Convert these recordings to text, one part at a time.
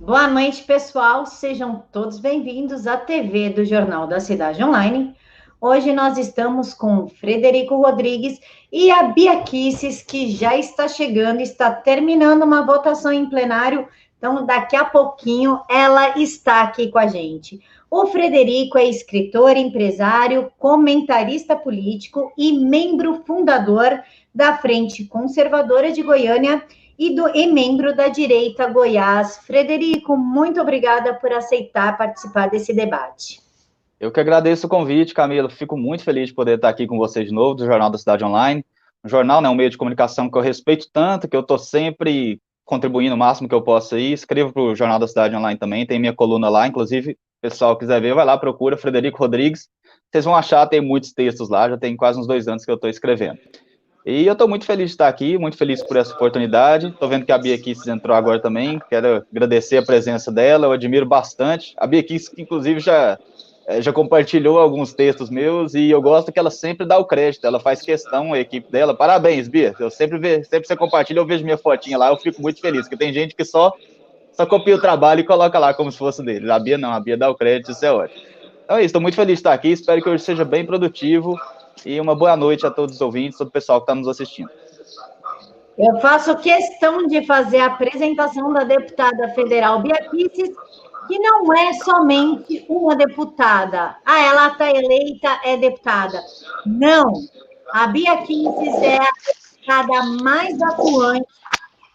Boa noite, pessoal. Sejam todos bem-vindos à TV do Jornal da Cidade Online. Hoje nós estamos com Frederico Rodrigues e a Bia Kisses, que já está chegando, está terminando uma votação em plenário. Então, daqui a pouquinho, ela está aqui com a gente. O Frederico é escritor, empresário, comentarista político e membro fundador da Frente Conservadora de Goiânia e, do, e membro da direita Goiás. Frederico, muito obrigada por aceitar participar desse debate. Eu que agradeço o convite, Camila. Fico muito feliz de poder estar aqui com vocês de novo, do Jornal da Cidade Online. Um jornal, né, um meio de comunicação que eu respeito tanto, que eu estou sempre contribuindo o máximo que eu posso aí. Escrevo para o Jornal da Cidade Online também, tem minha coluna lá, inclusive, pessoal quiser ver, vai lá, procura Frederico Rodrigues. Vocês vão achar, tem muitos textos lá, já tem quase uns dois anos que eu estou escrevendo. E eu estou muito feliz de estar aqui, muito feliz por essa oportunidade. Estou vendo que a Bia Kiss entrou agora também. Quero agradecer a presença dela, eu admiro bastante. A Bia Kiss, que inclusive já, eh, já compartilhou alguns textos meus e eu gosto que ela sempre dá o crédito, ela faz questão, a equipe dela. Parabéns, Bia. Eu sempre vejo, sempre você compartilha, eu vejo minha fotinha lá, eu fico muito feliz, porque tem gente que só, só copia o trabalho e coloca lá como se fosse dele. A Bia não, a Bia dá o crédito, isso é ótimo. Então é isso, estou muito feliz de estar aqui, espero que hoje seja bem produtivo e uma boa noite a todos os ouvintes, todo o pessoal que está nos assistindo. Eu faço questão de fazer a apresentação da deputada federal Bia que não é somente uma deputada. Ah, ela está eleita, é deputada. Não. A Bia é a deputada mais atuante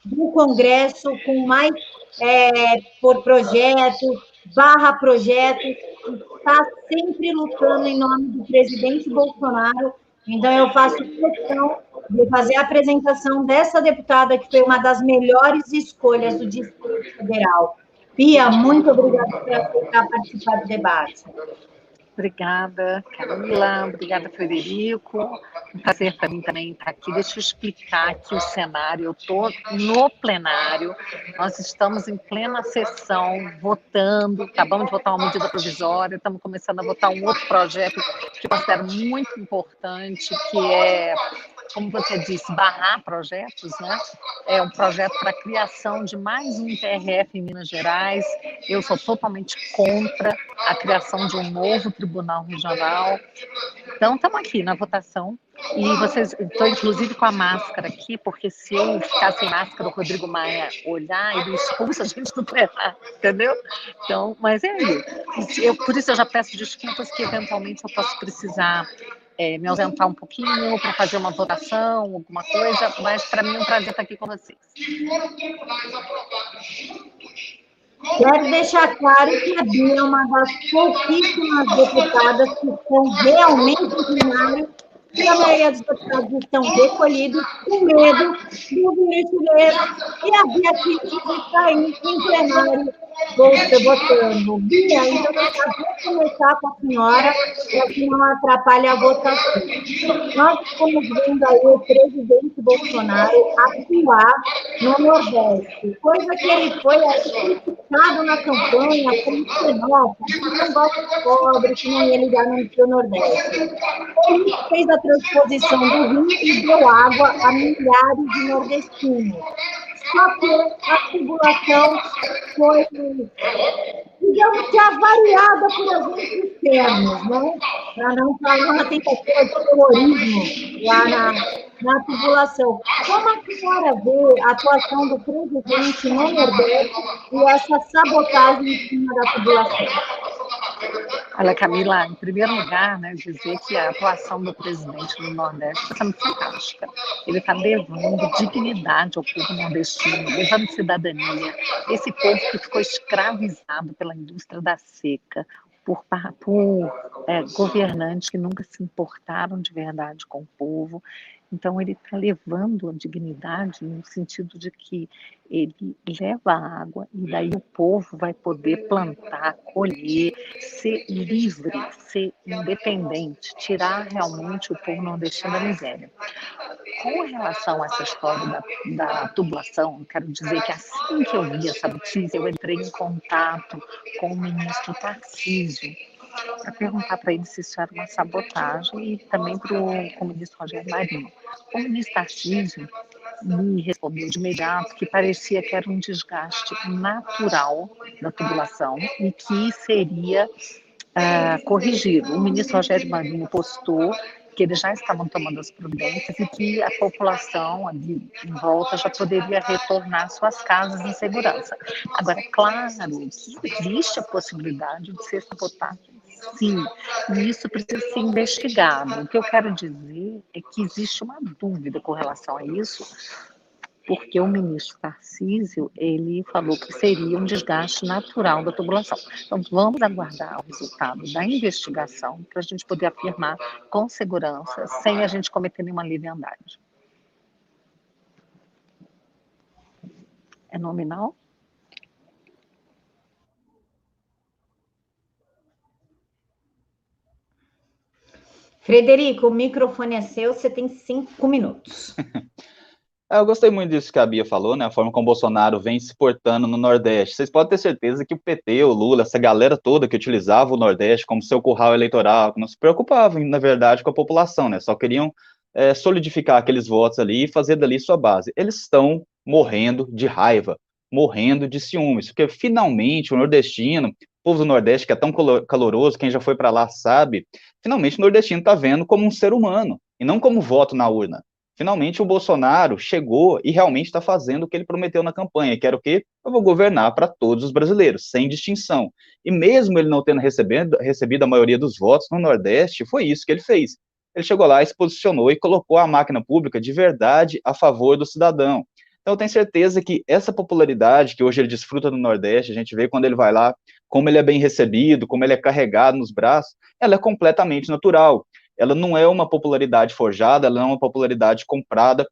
do Congresso, com mais é, por projeto, barra projeto, está sempre lutando em nome do presidente Bolsonaro. Então, eu faço questão de fazer a apresentação dessa deputada, que foi uma das melhores escolhas do Distrito Federal. Pia, muito obrigada por aceitar participar do debate. Obrigada, Camila. Obrigada, Frederico. Um prazer para mim também estar aqui. Deixa eu explicar aqui o cenário. Eu estou no plenário. Nós estamos em plena sessão, votando. Acabamos de votar uma medida provisória. Estamos começando a votar um outro projeto que eu considero muito importante, que é como você disse, barrar projetos, né? É um projeto para a criação de mais um TRF em Minas Gerais. Eu sou totalmente contra a criação de um novo tribunal regional. Então, estamos aqui na votação. E vocês, estou inclusive com a máscara aqui, porque se eu ficar sem máscara, o Rodrigo Maia olhar, ele expulsa a gente do plenário, entendeu? Então, mas é isso. Eu, por isso eu já peço desculpas que eventualmente eu posso precisar é, me ausentar um pouquinho para fazer uma votação, alguma coisa, mas para mim é um prazer estar aqui com vocês. Quero deixar claro que a Bia é uma das pouquíssimas deputadas que estão realmente plenário e a maioria dos deputados estão recolhidos com medo do vírus e a Bia aqui está em plenário você votando. Bia, então eu vou começar com a senhora, para que não atrapalhe a votação. Nós estamos vendo aí o presidente Bolsonaro atuar no Nordeste, coisa que ele foi criticado na campanha como xenófobo, que não gosta de pobre, que não ia ligar no Nordeste. Ele fez a transposição do rio e deu água a milhares de nordestinos só que a tribulação foi, digamos que avaliada por agentes externos, né? para não falar uma tentativa de terrorismo lá na, na tribulação. Como a senhora vê a atuação do presidente no Nordeste e essa sabotagem em cima da tribulação? Olha, Camila, em primeiro lugar, né, dizer que a atuação do presidente no Nordeste está sendo fantástica. Ele está levando dignidade ao povo nordestino, levando cidadania. Esse povo que ficou escravizado pela indústria da seca, por, por é, governantes que nunca se importaram de verdade com o povo. Então, ele está levando a dignidade no sentido de que ele leva a água e daí o povo vai poder plantar, colher, ser livre, ser independente, tirar realmente o povo não deixando a miséria. Com relação a essa história da, da tubulação, quero dizer que assim que eu vi essa notícia, eu entrei em contato com o ministro Tarcísio, para perguntar para ele se isso era uma sabotagem e também para o ministro Rogério Marinho. O ministro Tarcísio, me respondeu de imediato que parecia que era um desgaste natural da tubulação e que seria uh, corrigido. O ministro Rogério Marinho postou que eles já estavam tomando as providências e que a população ali em volta já poderia retornar suas casas em segurança. Agora, claro que existe a possibilidade de ser sabotagem sim, e isso precisa ser investigado. O que eu quero dizer é que existe uma dúvida com relação a isso, porque o ministro Tarcísio, ele falou que seria um desgaste natural da tubulação. Então, vamos aguardar o resultado da investigação para a gente poder afirmar com segurança, sem a gente cometer nenhuma leviandade. É nominal? Frederico, o microfone é seu, você tem cinco minutos. É, eu gostei muito disso que a Bia falou, né? A forma como o Bolsonaro vem se portando no Nordeste. Vocês podem ter certeza que o PT, o Lula, essa galera toda que utilizava o Nordeste como seu curral eleitoral, não se preocupavam, na verdade, com a população, né? Só queriam é, solidificar aqueles votos ali e fazer dali sua base. Eles estão morrendo de raiva, morrendo de ciúmes, porque finalmente o nordestino, o povo do Nordeste, que é tão caloroso, quem já foi para lá sabe, finalmente o nordestino está vendo como um ser humano e não como voto na urna. Finalmente o Bolsonaro chegou e realmente está fazendo o que ele prometeu na campanha, que era o quê? Eu vou governar para todos os brasileiros, sem distinção. E mesmo ele não tendo recebido, recebido a maioria dos votos no Nordeste, foi isso que ele fez. Ele chegou lá, se posicionou e colocou a máquina pública de verdade a favor do cidadão. Então eu tenho certeza que essa popularidade que hoje ele desfruta no Nordeste, a gente vê quando ele vai lá, como ele é bem recebido, como ele é carregado nos braços, ela é completamente natural ela não é uma popularidade forjada, ela não é uma popularidade comprada,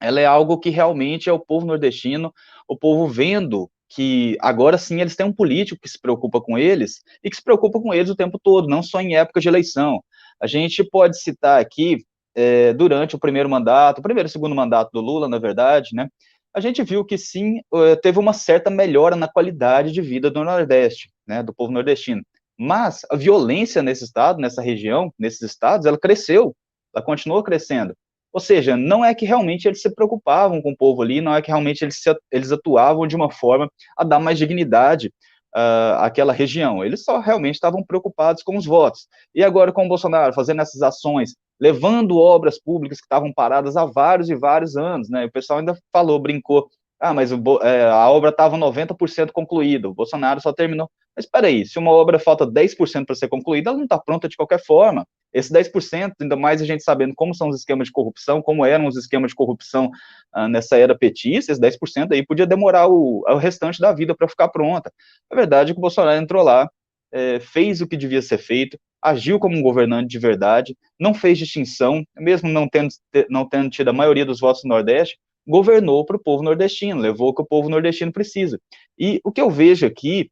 ela é algo que realmente é o povo nordestino, o povo vendo que agora sim eles têm um político que se preocupa com eles e que se preocupa com eles o tempo todo, não só em época de eleição. A gente pode citar aqui, é, durante o primeiro mandato, o primeiro e segundo mandato do Lula, na verdade, né, a gente viu que sim, é, teve uma certa melhora na qualidade de vida do Nordeste, né, do povo nordestino. Mas a violência nesse estado, nessa região, nesses estados, ela cresceu, ela continuou crescendo. Ou seja, não é que realmente eles se preocupavam com o povo ali, não é que realmente eles, se, eles atuavam de uma forma a dar mais dignidade uh, àquela região. Eles só realmente estavam preocupados com os votos. E agora com o Bolsonaro fazendo essas ações, levando obras públicas que estavam paradas há vários e vários anos, né? O pessoal ainda falou, brincou, ah, mas o, é, a obra estava 90% concluída, o Bolsonaro só terminou. Mas espera aí, se uma obra falta 10% para ser concluída, ela não está pronta de qualquer forma. Esse 10%, ainda mais a gente sabendo como são os esquemas de corrupção, como eram os esquemas de corrupção ah, nessa era petista, esse 10% aí podia demorar o, o restante da vida para ficar pronta. A verdade é que o Bolsonaro entrou lá, é, fez o que devia ser feito, agiu como um governante de verdade, não fez distinção, mesmo não tendo, não tendo tido a maioria dos votos no Nordeste, governou para o povo nordestino, levou o que o povo nordestino precisa. E o que eu vejo aqui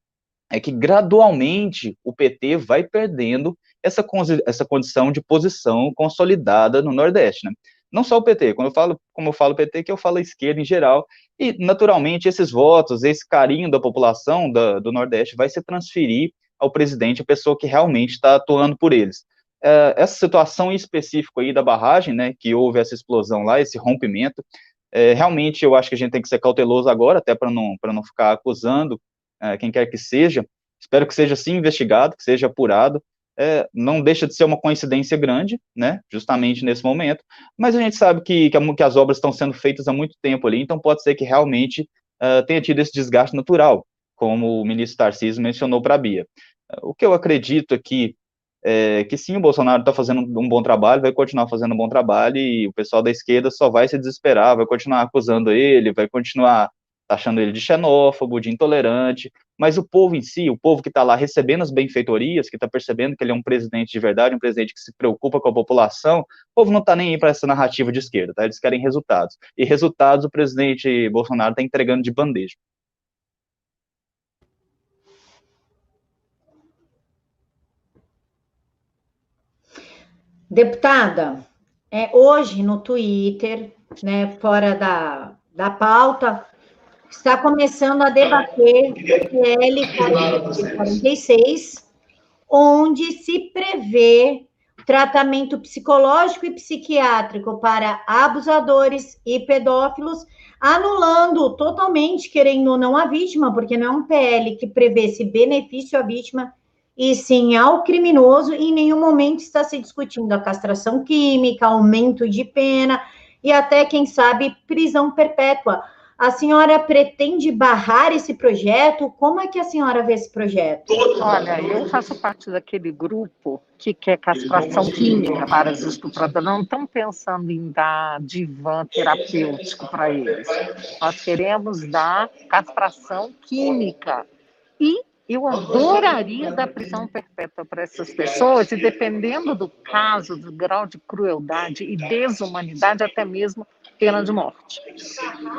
é que gradualmente o PT vai perdendo essa, essa condição de posição consolidada no Nordeste, né? Não só o PT, quando eu falo, como eu falo PT, que eu falo esquerda em geral, e naturalmente esses votos, esse carinho da população da, do Nordeste vai se transferir ao presidente, a pessoa que realmente está atuando por eles. É, essa situação em específico aí da barragem, né, que houve essa explosão lá, esse rompimento, é, realmente, eu acho que a gente tem que ser cauteloso agora, até para não, não ficar acusando é, quem quer que seja. Espero que seja sim investigado, que seja apurado. É, não deixa de ser uma coincidência grande, né, justamente nesse momento, mas a gente sabe que, que, que as obras estão sendo feitas há muito tempo ali, então pode ser que realmente uh, tenha tido esse desgaste natural, como o ministro Tarcísio mencionou para a Bia. Uh, o que eu acredito aqui é, que sim, o Bolsonaro está fazendo um bom trabalho, vai continuar fazendo um bom trabalho e o pessoal da esquerda só vai se desesperar, vai continuar acusando ele, vai continuar achando ele de xenófobo, de intolerante, mas o povo em si, o povo que está lá recebendo as benfeitorias, que está percebendo que ele é um presidente de verdade, um presidente que se preocupa com a população, o povo não está nem aí para essa narrativa de esquerda, tá? Eles querem resultados. E resultados o presidente Bolsonaro está entregando de bandeja. Deputada, é, hoje no Twitter, né, fora da, da pauta, está começando a debater o PL 46, onde se prevê tratamento psicológico e psiquiátrico para abusadores e pedófilos, anulando totalmente, querendo ou não, a vítima, porque não é um PL que prevê esse benefício à vítima, e sim ao criminoso, e em nenhum momento está se discutindo a castração química, aumento de pena e até, quem sabe, prisão perpétua. A senhora pretende barrar esse projeto? Como é que a senhora vê esse projeto? Olha, eu faço parte daquele grupo que quer castração química para os. Não estão pensando em dar divã terapêutico para eles. Nós queremos dar castração química. E eu adoraria dar prisão perpétua para essas pessoas, e dependendo do caso, do grau de crueldade e desumanidade, até mesmo pena de morte.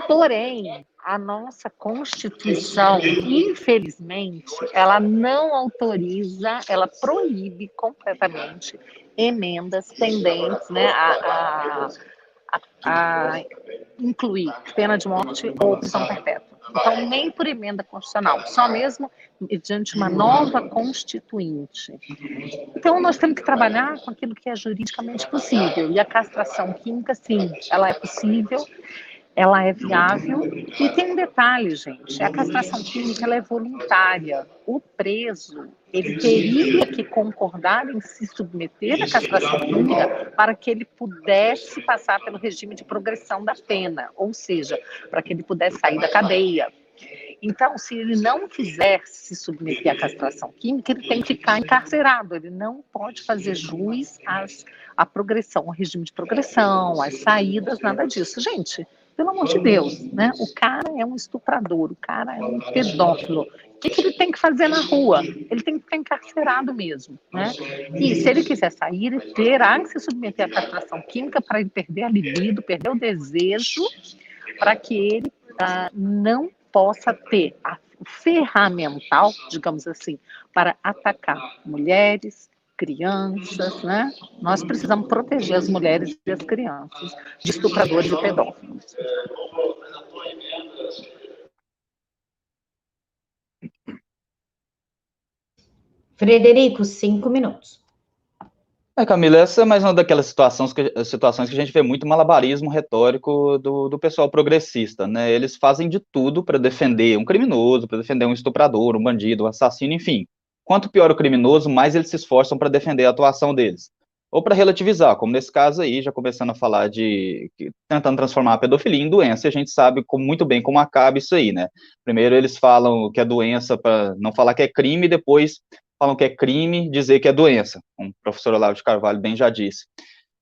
Porém, a nossa Constituição, infelizmente, ela não autoriza, ela proíbe completamente emendas pendentes né, a, a, a incluir pena de morte ou prisão perpétua. Então, nem por emenda constitucional, só mesmo mediante uma nova constituinte. Então, nós temos que trabalhar com aquilo que é juridicamente possível. E a castração química, sim, ela é possível, ela é viável. E tem um detalhe, gente: a castração química ela é voluntária. O preso ele teria que concordar em se submeter à castração química para que ele pudesse passar pelo regime de progressão da pena, ou seja, para que ele pudesse sair da cadeia. Então, se ele não quiser se submeter à castração química, ele tem que ficar encarcerado. Ele não pode fazer juiz às, à progressão, ao regime de progressão, às saídas, nada disso. Gente, pelo amor de Deus, né? O cara é um estuprador, o cara é um pedófilo. O que, que ele tem que fazer na rua? Ele tem que ficar encarcerado mesmo, né? E se ele quiser sair, ele terá que se submeter à castração química para ele perder a libido, perder o desejo, para que ele ah, não possa ter a ferramental, digamos assim, para atacar mulheres, crianças, né? Nós precisamos proteger as mulheres e as crianças de estupradores e pedófilos. Frederico, cinco minutos. É, Camila, essa é mais uma daquelas situações que, situações que a gente vê muito malabarismo retórico do, do pessoal progressista, né? Eles fazem de tudo para defender um criminoso, para defender um estuprador, um bandido, um assassino, enfim. Quanto pior o criminoso, mais eles se esforçam para defender a atuação deles. Ou para relativizar, como nesse caso aí, já começando a falar de tentando transformar a pedofilia em doença, e a gente sabe como, muito bem como acaba isso aí, né? Primeiro eles falam que é doença para não falar que é crime, depois falam que é crime dizer que é doença, como o professor Olavo de Carvalho bem já disse.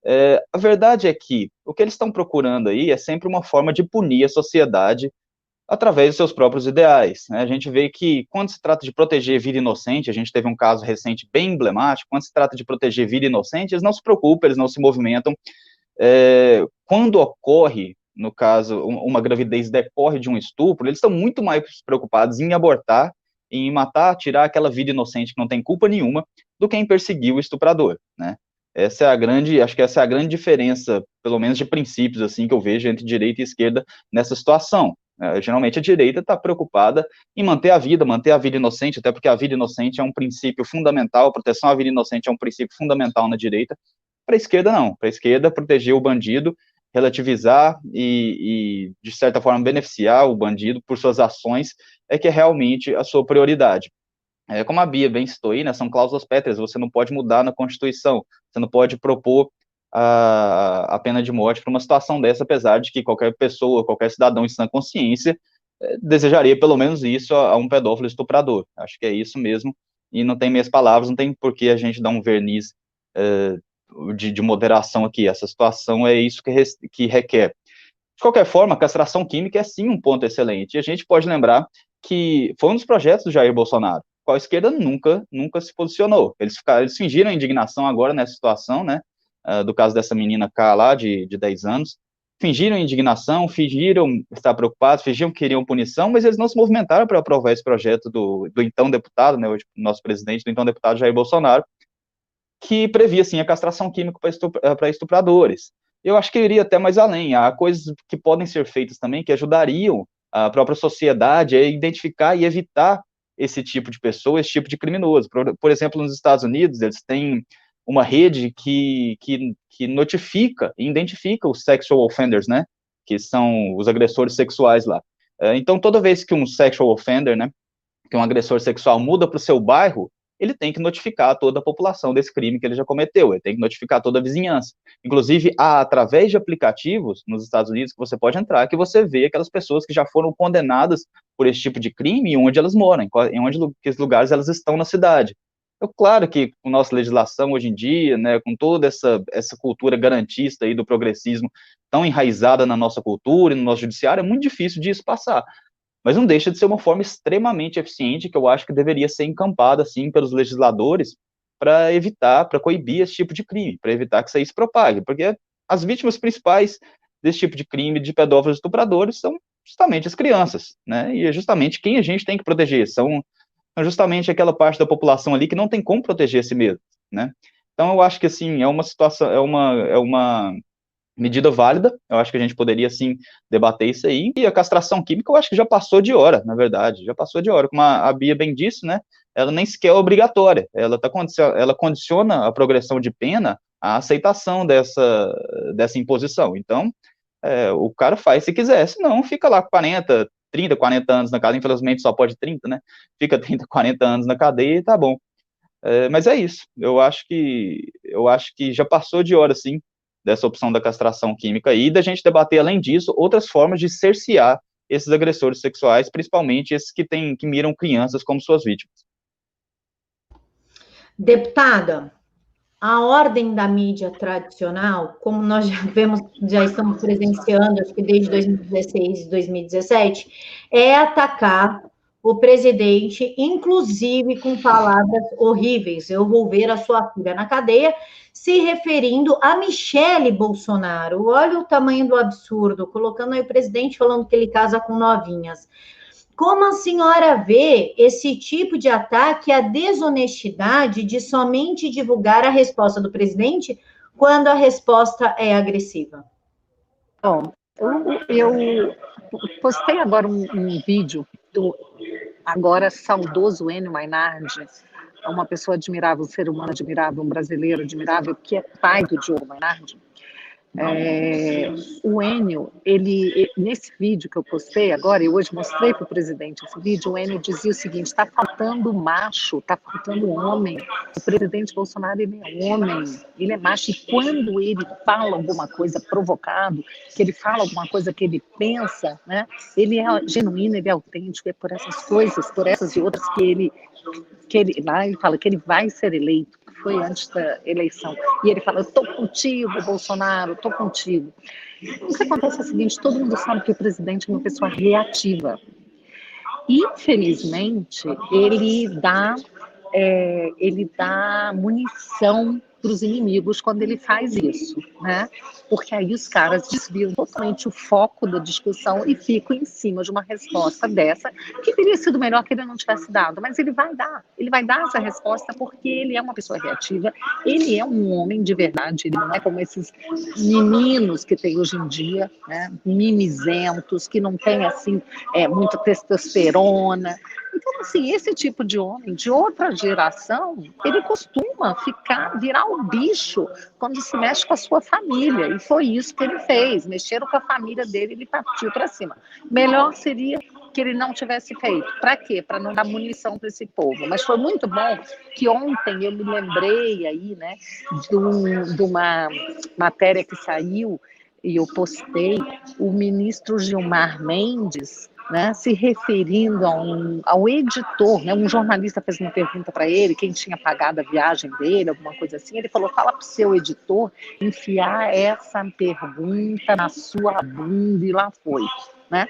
É, a verdade é que o que eles estão procurando aí é sempre uma forma de punir a sociedade através dos seus próprios ideais. Né? A gente vê que quando se trata de proteger vida inocente, a gente teve um caso recente bem emblemático, quando se trata de proteger vida inocente, eles não se preocupam, eles não se movimentam. É, quando ocorre, no caso, uma gravidez decorre de um estupro, eles estão muito mais preocupados em abortar em matar, tirar aquela vida inocente que não tem culpa nenhuma, do que em perseguir o estuprador, né? Essa é a grande, acho que essa é a grande diferença, pelo menos de princípios, assim, que eu vejo entre direita e esquerda nessa situação. É, geralmente a direita está preocupada em manter a vida, manter a vida inocente, até porque a vida inocente é um princípio fundamental, a proteção à vida inocente é um princípio fundamental na direita. Para a esquerda, não. Para a esquerda, proteger o bandido relativizar e, e, de certa forma, beneficiar o bandido por suas ações é que é realmente a sua prioridade. É, como a Bia bem citou aí, né, são cláusulas pétreas, você não pode mudar na Constituição, você não pode propor a, a pena de morte para uma situação dessa, apesar de que qualquer pessoa, qualquer cidadão em sã consciência é, desejaria pelo menos isso a, a, um pedófilo estuprador. Acho que é isso mesmo, e não tem meias palavras, não tem por que a gente dar um verniz é, de, de, moderação aqui. Essa situação é isso que, que requer. De qualquer forma, castração química é sim um ponto excelente. E a gente pode lembrar que foi um dos projetos do Jair Bolsonaro, qual a esquerda nunca, nunca se posicionou. Eles, ficaram, eles fingiram indignação agora nessa situação, né? Uh, do caso dessa menina K lá, de, de 10 anos. Fingiram indignação, fingiram estar preocupados, fingiram que queriam punição, mas eles não se movimentaram para aprovar esse projeto do, do então deputado, né, hoje nosso presidente, do então deputado Jair Bolsonaro, que previa, sim, a castração química para eh, estupradores. Eu acho que iria até mais além. Há coisas que podem ser feitas também que ajudariam a própria sociedade a identificar e evitar esse tipo de pessoa, esse tipo de criminoso. Por, por exemplo, nos Estados Unidos, eles têm uma rede que, que, que notifica e identifica os sexual offenders, né? Que são os agressores sexuais lá. É, então, toda vez que um sexual offender, né, que um agressor sexual muda para o seu bairro, ele tem que notificar toda a população desse crime que ele já cometeu, ele tem que notificar toda a vizinhança. Inclusive, há, através de aplicativos nos Estados Unidos que você pode entrar, que você vê aquelas pessoas que já foram condenadas por esse tipo de crime e onde elas moram, em onde que lugares elas estão na cidade. É claro que com nossa legislação hoje em dia, né, com toda essa, essa cultura garantista aí do progressismo tão enraizada na nossa cultura e no nosso judiciário, é muito difícil disso passar mas não deixa de ser uma forma extremamente eficiente que eu acho que deveria ser encampada, assim, pelos legisladores para evitar, para coibir esse tipo de crime, para evitar que isso aí se propague, porque as vítimas principais desse tipo de crime, de pedófilos e estupradores, são justamente as crianças, né, e é justamente quem a gente tem que proteger, são, justamente aquela parte da população ali que não tem como proteger si mesmo, né, então eu acho que, assim, é uma situação, é uma, é uma medida válida, eu acho que a gente poderia, sim, debater isso aí, e a castração química eu acho que já passou de hora, na verdade, já passou de hora, como a, Bia bem disse, né, ela nem sequer é obrigatória, ela, tá, ela condiciona a progressão de pena à aceitação dessa, dessa imposição, então, é, o cara faz se quiser, senão fica lá 40, 30, 40 anos na cadeia, infelizmente só pode 30, né, fica 30, 40 anos na cadeia e tá bom. É, mas é isso, eu acho que, eu acho que já passou de hora, sim, dessa opção da castração química e da gente debater, além disso, outras formas de cercear esses agressores sexuais, principalmente esses que, têm, que miram crianças como suas vítimas. Deputada, a ordem da mídia tradicional, como nós já vemos, já estamos presenciando, acho que desde 2016 e 2017, é atacar o presidente, inclusive com palavras horríveis. Eu vou ver a sua filha na cadeia, se referindo a Michele Bolsonaro. Olha o tamanho do absurdo, colocando aí o presidente falando que ele casa com novinhas. Como a senhora vê esse tipo de ataque à desonestidade de somente divulgar a resposta do presidente quando a resposta é agressiva? Bom, eu, postei agora um, um vídeo do agora saudoso Enio Mainardi, é uma pessoa admirável, um ser humano admirável, um brasileiro admirável, que é pai do Diogo Mainardi, é, o Enio, ele, nesse vídeo que eu postei agora, e hoje mostrei para o presidente esse vídeo, o Enio dizia o seguinte: está faltando macho, está faltando homem. O presidente Bolsonaro ele é homem, ele é macho, e quando ele fala alguma coisa provocado, que ele fala alguma coisa que ele pensa, né, ele é genuíno, ele é autêntico, é por essas coisas, por essas e outras que ele, que ele, ele fala que ele vai ser eleito foi antes da eleição. E ele fala: estou contigo, Bolsonaro, estou contigo. O que acontece é o seguinte: todo mundo sabe que o presidente é uma pessoa reativa. Infelizmente, ele dá, é, ele dá munição para os inimigos quando ele faz isso, né? Porque aí os caras desviam totalmente o foco da discussão e ficam em cima de uma resposta dessa, que teria sido melhor que ele não tivesse dado, mas ele vai dar, ele vai dar essa resposta porque ele é uma pessoa reativa, ele é um homem de verdade, ele não é como esses meninos que tem hoje em dia, né? Mimizentos, que não tem assim é, muita testosterona, então, assim, esse tipo de homem de outra geração, ele costuma ficar, virar um bicho quando se mexe com a sua família. E foi isso que ele fez. Mexeram com a família dele, ele partiu para cima. Melhor seria que ele não tivesse feito. Para quê? Para não dar munição para esse povo. Mas foi muito bom que ontem eu me lembrei aí, né, de, um, de uma matéria que saiu e eu postei, o ministro Gilmar Mendes né, se referindo a um, ao editor, né, um jornalista fez uma pergunta para ele, quem tinha pagado a viagem dele, alguma coisa assim, ele falou, fala para o seu editor enfiar essa pergunta na sua bunda, e lá foi. Né?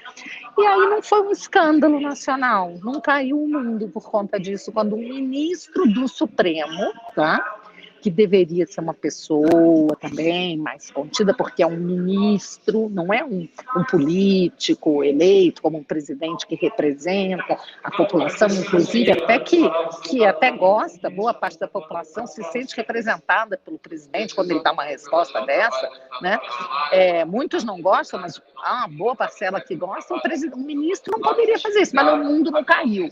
E aí não foi um escândalo nacional, não caiu o mundo por conta disso, quando um ministro do Supremo, tá? Que deveria ser uma pessoa também mais contida, porque é um ministro, não é um, um político eleito como um presidente que representa a população, inclusive até que, que até gosta, boa parte da população se sente representada pelo presidente quando ele dá uma resposta dessa, né? É, muitos não gostam, mas há uma boa parcela que gosta, um, um ministro não poderia fazer isso, mas o mundo não caiu.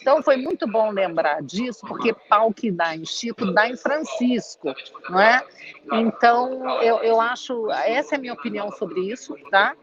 Então foi muito bom lembrar disso, porque pau que dá em Chico, dá em Francisco Francisco, não é? Então, eu, eu acho, essa é a minha opinião sobre isso, tá?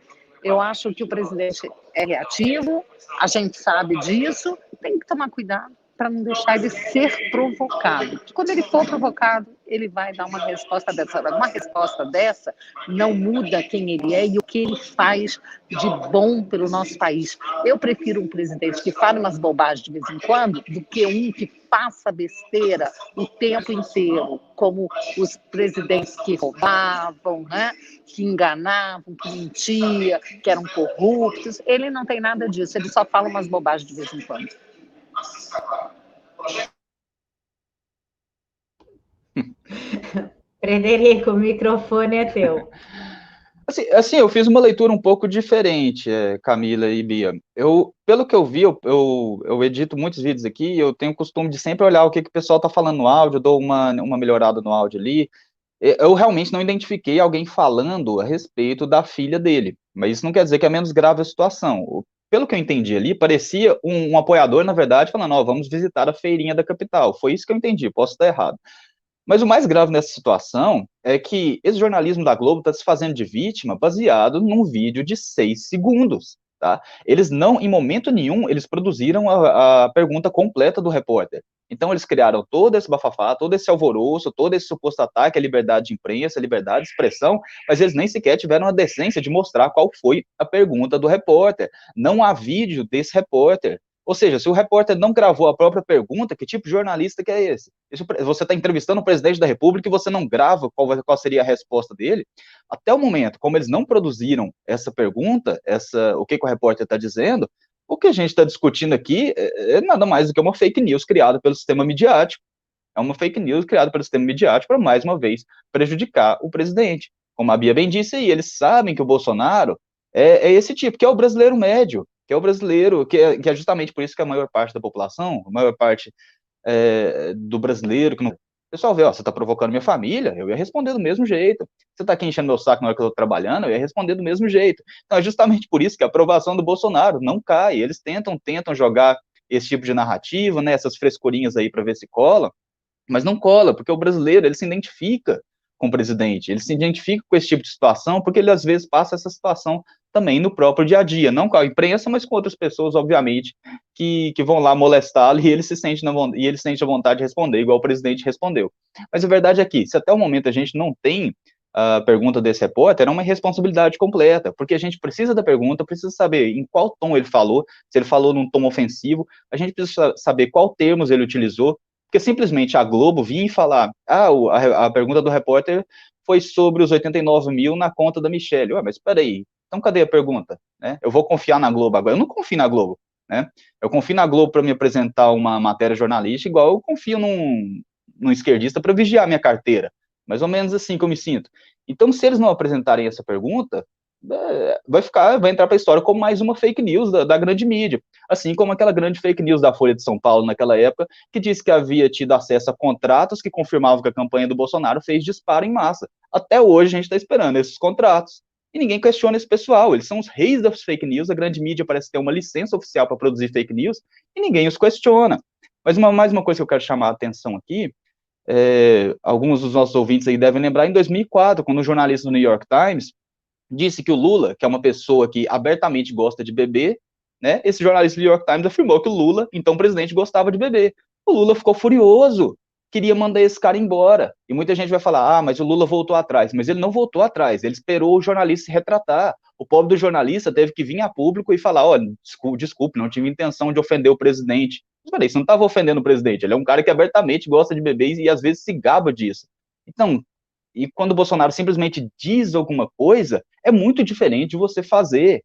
Eu acho que o presidente é reativo, a gente sabe disso, tem que tomar cuidado para não deixar ele ser provocado. Quando ele for provocado, ele vai dar uma resposta dessa. Uma resposta dessa não muda quem ele é e o que ele faz de bom pelo nosso país. Eu prefiro um presidente que fale umas bobagens de vez em quando do que um que faça besteira o tempo inteiro, como os presidentes que roubavam, né? que enganavam, que mentiam, que eram corruptos. Ele não tem nada disso, ele só fala umas bobagens de vez em quando. Frederico, o microfone é teu. Assim, assim, eu fiz uma leitura um pouco diferente, é, Camila e Bia. Eu, pelo que eu vi, eu, eu, eu, edito muitos vídeos aqui, eu tenho o costume de sempre olhar o que, que o pessoal está falando no áudio, dou uma, uma melhorada no áudio ali. Eu realmente não identifiquei alguém falando a respeito da filha dele, mas isso não quer dizer que é menos grave a situação pelo que eu entendi ali, parecia um, um apoiador, na verdade, falando, ó, oh, vamos visitar a feirinha da capital. Foi isso que eu entendi, posso estar errado. Mas o mais grave nessa situação é que esse jornalismo da Globo está se fazendo de vítima baseado num vídeo de seis segundos. Tá? Eles não, em momento nenhum, eles produziram a, a pergunta completa do repórter. Então, eles criaram todo esse bafafá, todo esse alvoroço, todo esse suposto ataque à liberdade de imprensa, à liberdade de expressão, mas eles nem sequer tiveram a decência de mostrar qual foi a pergunta do repórter. Não há vídeo desse repórter. Ou seja, se o repórter não gravou a própria pergunta, que tipo de jornalista que é esse? Você está entrevistando o presidente da República e você não grava qual, qual, seria a resposta dele? Até o momento, como eles não produziram essa pergunta, essa, o que, que o repórter está dizendo, o que a gente está discutindo aqui é, é nada mais do que uma fake news criada pelo sistema midiático. É uma fake news criada pelo sistema midiático para, mais uma vez, prejudicar o presidente. Como a Bia bem disse aí, eles sabem que o Bolsonaro é, é esse tipo, que é o brasileiro médio, que é o brasileiro, que é, que é justamente por isso que a maior parte da população, a maior parte é, do brasileiro que não o pessoal vê, ó, você tá provocando minha família, eu ia responder do mesmo jeito. Você tá aqui enchendo meu saco na hora que eu tô trabalhando, eu ia responder do mesmo jeito. Então é justamente por isso que a aprovação do Bolsonaro não cai. Eles tentam, tentam jogar esse tipo de narrativa, né, essas frescurinhas aí para ver se cola, mas não cola, porque o brasileiro, ele se identifica com o presidente, ele se identifica com esse tipo de situação, porque ele às vezes passa essa situação também no próprio dia a dia, não com a imprensa, mas com outras pessoas, obviamente, que, que vão lá molestá-lo e ele se sente na e ele sente a vontade de responder, igual o presidente respondeu. Mas a verdade é que, se até o momento a gente não tem a pergunta desse repórter, é uma irresponsabilidade completa, porque a gente precisa da pergunta, precisa saber em qual tom ele falou, se ele falou num tom ofensivo, a gente precisa saber qual termos ele utilizou, porque simplesmente a Globo vir e falar, ah, a, a pergunta do repórter foi sobre os 89 mil na conta da Michelle. Ué, mas espera aí, então, cadê a pergunta? Né? Eu vou confiar na Globo agora. Eu não confio na Globo. Né? Eu confio na Globo para me apresentar uma matéria jornalística, igual eu confio num, num esquerdista para vigiar minha carteira. Mais ou menos assim que eu me sinto. Então, se eles não apresentarem essa pergunta, é, vai ficar, vai entrar para a história como mais uma fake news da, da, grande mídia, assim como aquela grande fake news da Folha de São Paulo naquela época, que disse que havia tido acesso a contratos que confirmavam que a campanha do Bolsonaro fez disparo em massa. Até hoje a gente está esperando esses contratos e ninguém questiona esse pessoal. Eles são os reis das fake news. A grande mídia parece ter uma licença oficial para produzir fake news e ninguém os questiona. Mas uma, mais uma coisa que eu quero chamar a atenção aqui, é, alguns dos nossos ouvintes aí devem lembrar, em 2004, quando o jornalista do New York Times disse que o Lula, que é uma pessoa que abertamente gosta de beber, né, esse jornalista do New York Times afirmou que o Lula, então presidente, gostava de beber. O Lula ficou furioso, queria mandar esse cara embora. E muita gente vai falar: ah, mas o Lula voltou atrás. Mas ele não voltou atrás, ele esperou o jornalista se retratar. O pobre do jornalista teve que vir a público e falar: olha, desculpe, desculpe, não tive intenção de ofender o presidente. Mas peraí, você não estava ofendendo o presidente, ele é um cara que abertamente gosta de beber e às vezes se gaba disso. Então, e quando o Bolsonaro simplesmente diz alguma coisa, é muito diferente de você fazer.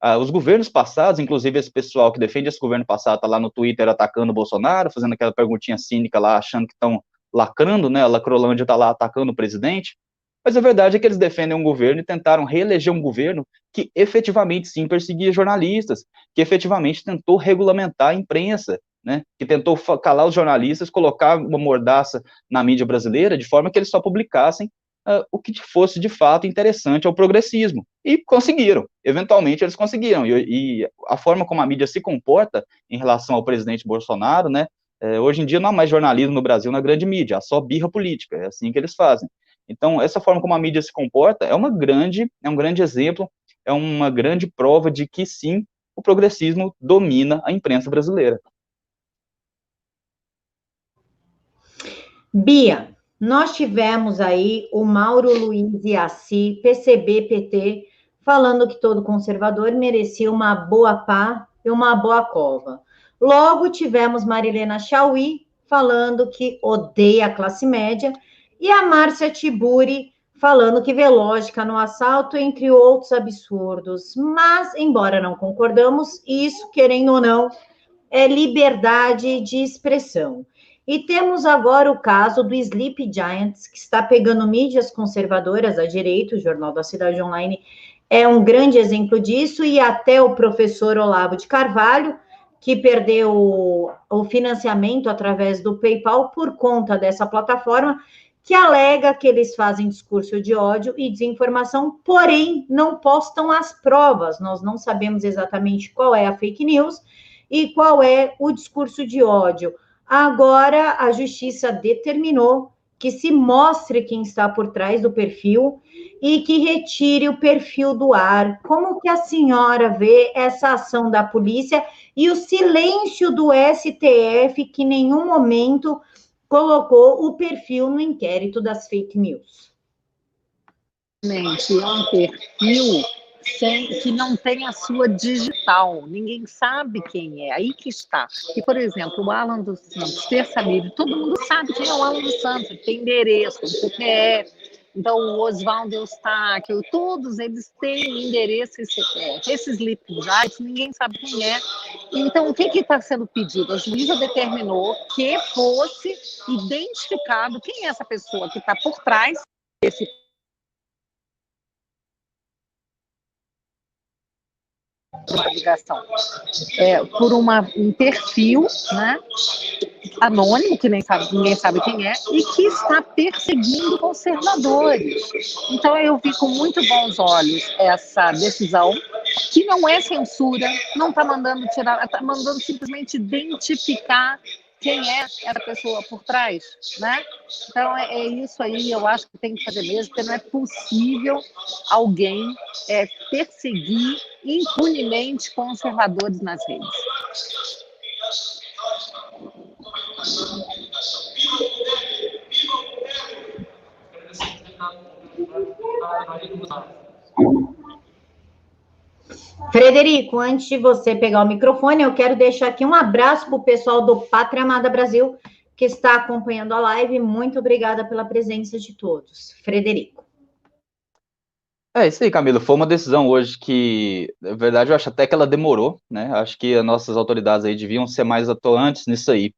Ah, os governos passados, inclusive esse pessoal que defende esse governo passado, tá lá no Twitter atacando o Bolsonaro, fazendo aquela perguntinha cínica lá, achando que estão lacrando, né? A Lacrolândia está lá atacando o presidente. Mas a verdade é que eles defendem um governo e tentaram reeleger um governo que efetivamente sim perseguia jornalistas, que efetivamente tentou regulamentar a imprensa, né? Que tentou calar os jornalistas, colocar uma mordaça na mídia brasileira de forma que eles só publicassem uh, o que fosse de fato interessante ao progressismo. E conseguiram, eventualmente eles conseguiram. E, e, a forma como a mídia se comporta em relação ao presidente Bolsonaro, né, É, hoje em dia não há mais jornalismo no Brasil na grande mídia, há só birra política, é assim que eles fazem. Então, essa forma como a mídia se comporta é uma grande, é um grande exemplo, é uma grande prova de que sim, o progressismo domina a imprensa brasileira. Bia, nós tivemos aí o Mauro Luiz Iassi, PCB-PT, falando que todo conservador merecia uma boa pá e uma boa cova. Logo, tivemos Marilena Chauí falando que odeia a classe média e a Márcia Tiburi falando que vê lógica no assalto, entre outros absurdos. Mas, embora não concordamos, isso, querendo ou não, é liberdade de expressão. E temos agora o caso do Sleep Giants, que está pegando mídias conservadoras à direita, o Jornal da Cidade Online é um grande exemplo disso, e até o professor Olavo de Carvalho, que perdeu o financiamento através do PayPal por conta dessa plataforma, que alega que eles fazem discurso de ódio e desinformação, porém não postam as provas. Nós não sabemos exatamente qual é a fake news e qual é o discurso de ódio. Agora a justiça determinou que se mostre quem está por trás do perfil e que retire o perfil do ar. Como que a senhora vê essa ação da polícia e o silêncio do STF que em nenhum momento colocou o perfil no inquérito das fake news? Gente, é um perfil sem, que não tem a sua digital. Ninguém sabe quem é. Aí que está. E, por exemplo, o Alan dos Santos, ter sabido, todo mundo sabe quem é o Alan dos Santos, ele tem endereço, tem CPF. Então, o Oswaldo Eustáquio, todos eles têm endereço e CPF. Esses lipjais, ninguém sabe quem é. Então, o que está sendo pedido? A juíza determinou que fosse identificado quem é essa pessoa que está por trás desse uma ligação é, por uma, um perfil né, anônimo, que nem sabe, ninguém sabe quem é, e que está perseguindo conservadores. Então eu vi com muito bons olhos essa decisão, que não é censura, não está mandando tirar, está mandando simplesmente identificar quem é essa pessoa por trás, né? Então é, é, isso aí, eu acho que tem que fazer mesmo, porque não é possível alguém é, perseguir impunemente conservadores nas redes. Frederico, antes de você pegar o microfone, eu quero deixar aqui um abraço para o pessoal do Pátria Amada Brasil que está acompanhando a live. Muito obrigada pela presença de todos. Frederico. É isso aí, Camilo. Foi uma decisão hoje que, na verdade, eu acho até que ela demorou, né? Acho que as nossas autoridades aí deviam ser mais atuantes nisso aí.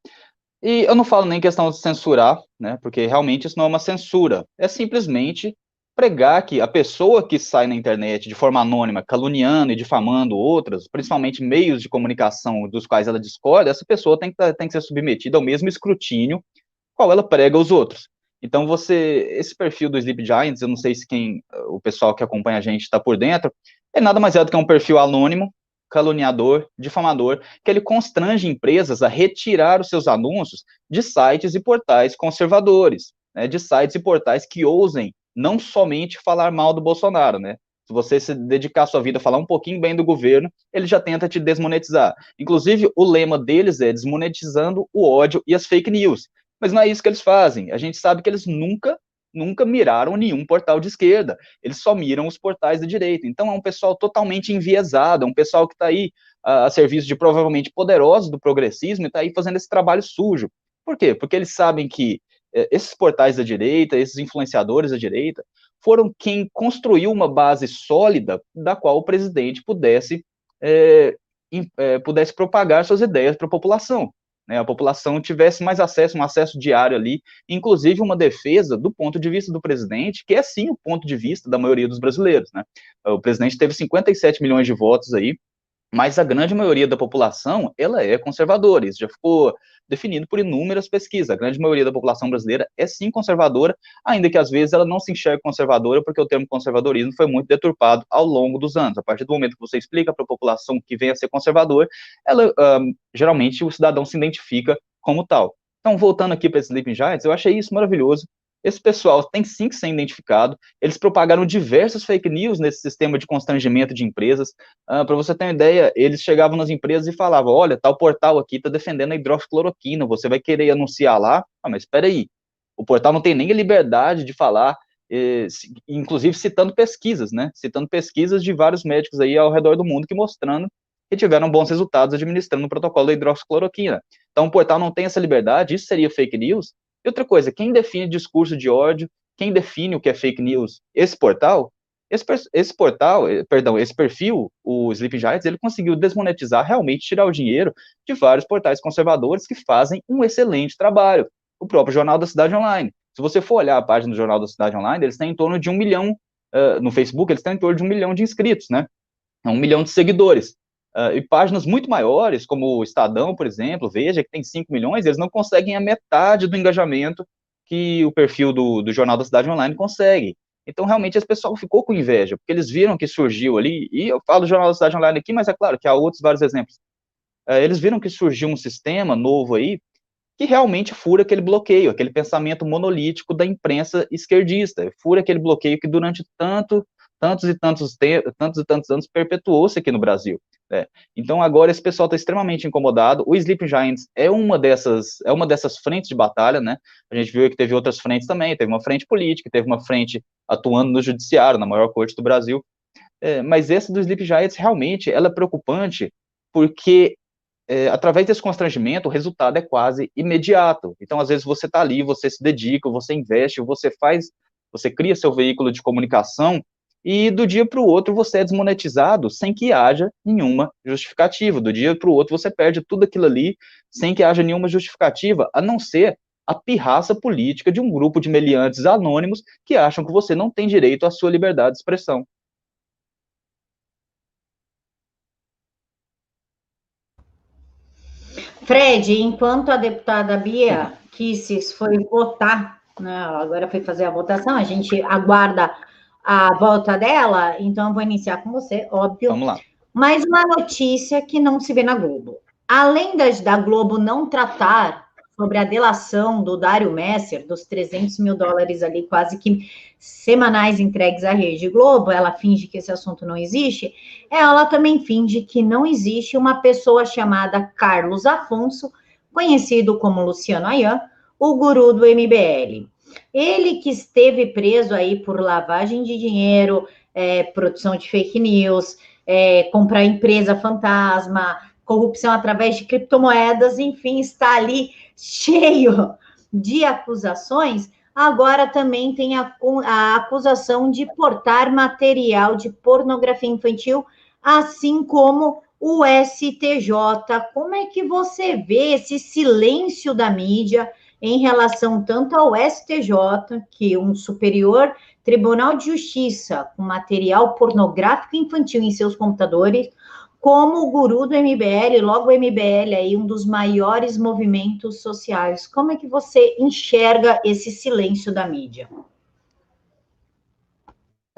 E eu não falo nem questão de censurar, né? Porque realmente isso não é uma censura. É simplesmente pregar que a pessoa que sai na internet de forma anônima, caluniando e difamando outras, principalmente meios de comunicação dos quais ela discorda, essa pessoa tem que, tem que ser submetida ao mesmo escrutínio qual ela prega aos outros. Então, você, esse perfil do Sleep Giants, eu não sei se quem, o pessoal que acompanha a gente está por dentro, é nada mais é do que um perfil anônimo, caluniador, difamador, que ele constrange empresas a retirar os seus anúncios de sites e portais conservadores, né, de sites e portais que ousem não somente falar mal do Bolsonaro, né? Se você se dedicar sua vida a falar um pouquinho bem do governo, ele já tenta te desmonetizar. Inclusive, o lema deles é desmonetizando o ódio e as fake news. Mas não é isso que eles fazem. A gente sabe que eles nunca, nunca miraram nenhum portal de esquerda. Eles só miram os portais da direita. Então é um pessoal totalmente enviesado, é um pessoal que está aí a, a serviço de provavelmente poderosos do progressismo e está aí fazendo esse trabalho sujo. Por quê? Porque eles sabem que esses portais da direita, esses influenciadores da direita, foram quem construiu uma base sólida da qual o presidente pudesse, é, é, pudesse propagar suas ideias para a população. Né, a população tivesse mais acesso, um acesso diário ali, inclusive uma defesa do ponto de vista do presidente, que é sim o ponto de vista da maioria dos brasileiros. Né? O presidente teve 57 milhões de votos aí, mas a grande maioria da população, ela é conservadora, isso já ficou definido por inúmeras pesquisas, a grande maioria da população brasileira é sim conservadora, ainda que às vezes ela não se enxergue conservadora, porque o termo conservadorismo foi muito deturpado ao longo dos anos, a partir do momento que você explica para a população que vem a ser conservador, ela, um, geralmente o cidadão se identifica como tal. Então, voltando aqui para Sleeping Giants, eu achei isso maravilhoso. Esse pessoal tem sim que ser identificado. Eles propagaram diversas fake news nesse sistema de constrangimento de empresas. Uh, para você ter uma ideia, eles chegavam nas empresas e falavam: olha, tal portal aqui está defendendo a hidroxicloroquina, você vai querer anunciar lá? Ah, mas espera aí, o portal não tem nem a liberdade de falar, eh, inclusive citando pesquisas, né? Citando pesquisas de vários médicos aí ao redor do mundo que mostrando que tiveram bons resultados administrando o protocolo da hidroxicloroquina. Então, o portal não tem essa liberdade, isso seria fake news, e outra coisa, quem define discurso de ódio, quem define o que é fake news? Esse portal? Esse, esse portal, eh, perdão, esse perfil, o Sleep Giants, ele conseguiu desmonetizar, realmente tirar o dinheiro de vários portais conservadores que fazem um excelente trabalho. O próprio Jornal da Cidade Online. Se você for olhar a página do Jornal da Cidade Online, eles têm em torno de um milhão, uh, no Facebook, eles têm em torno de um milhão de inscritos, né? Um milhão de seguidores. Uh, e páginas muito maiores, como o Estadão, por exemplo, Veja, que tem 5 milhões, eles não conseguem a metade do engajamento que o perfil do, do Jornal da Cidade Online consegue. Então, realmente, esse pessoal ficou com inveja, porque eles viram que surgiu ali, e eu falo do Jornal da Cidade Online aqui, mas é claro que há outros vários exemplos. Uh, eles viram que surgiu um sistema novo aí, que realmente fura aquele bloqueio, aquele pensamento monolítico da imprensa esquerdista, fura aquele bloqueio que durante tanto, tantos e tantos, tantos e tantos anos perpetuou-se aqui no Brasil. É. Então agora esse pessoal está extremamente incomodado. O Sleeping Giants é uma dessas é uma dessas frentes de batalha, né? A gente viu que teve outras frentes também. Teve uma frente política, teve uma frente atuando no judiciário, na maior corte do Brasil. É, mas esse do Sleeping Giants realmente ela é preocupante porque é, através desse constrangimento o resultado é quase imediato. Então às vezes você está ali, você se dedica, você investe, você faz, você cria seu veículo de comunicação e do dia para o outro você é desmonetizado sem que haja nenhuma justificativa. Do dia para o outro você perde tudo aquilo ali sem que haja nenhuma justificativa, a não ser a pirraça política de um grupo de meliantes anônimos que acham que você não tem direito à sua liberdade de expressão. Fred, enquanto a deputada Bia Kisses foi votar, né, agora foi fazer a votação, a gente aguarda a volta dela, então eu vou iniciar com você, óbvio. Vamos lá. Mais uma notícia que não se vê na Globo. Além das, da Globo não tratar sobre a delação do Dário Messer, dos 300 mil dólares ali, quase que semanais entregues à Rede Globo, ela finge que esse assunto não existe, ela também finge que não existe uma pessoa chamada Carlos Afonso, conhecido como Luciano Ayan, o guru do MBL. Ele que esteve preso aí por lavagem de dinheiro, é, produção de fake news, é, comprar empresa fantasma, corrupção através de criptomoedas, enfim, está ali cheio de acusações. Agora também tem a, a acusação de portar material de pornografia infantil, assim como o STJ. Como é que você vê esse silêncio da mídia? Em relação tanto ao STJ, que um superior Tribunal de Justiça com material pornográfico infantil em seus computadores, como o guru do MBL, logo o MBL aí um dos maiores movimentos sociais. Como é que você enxerga esse silêncio da mídia?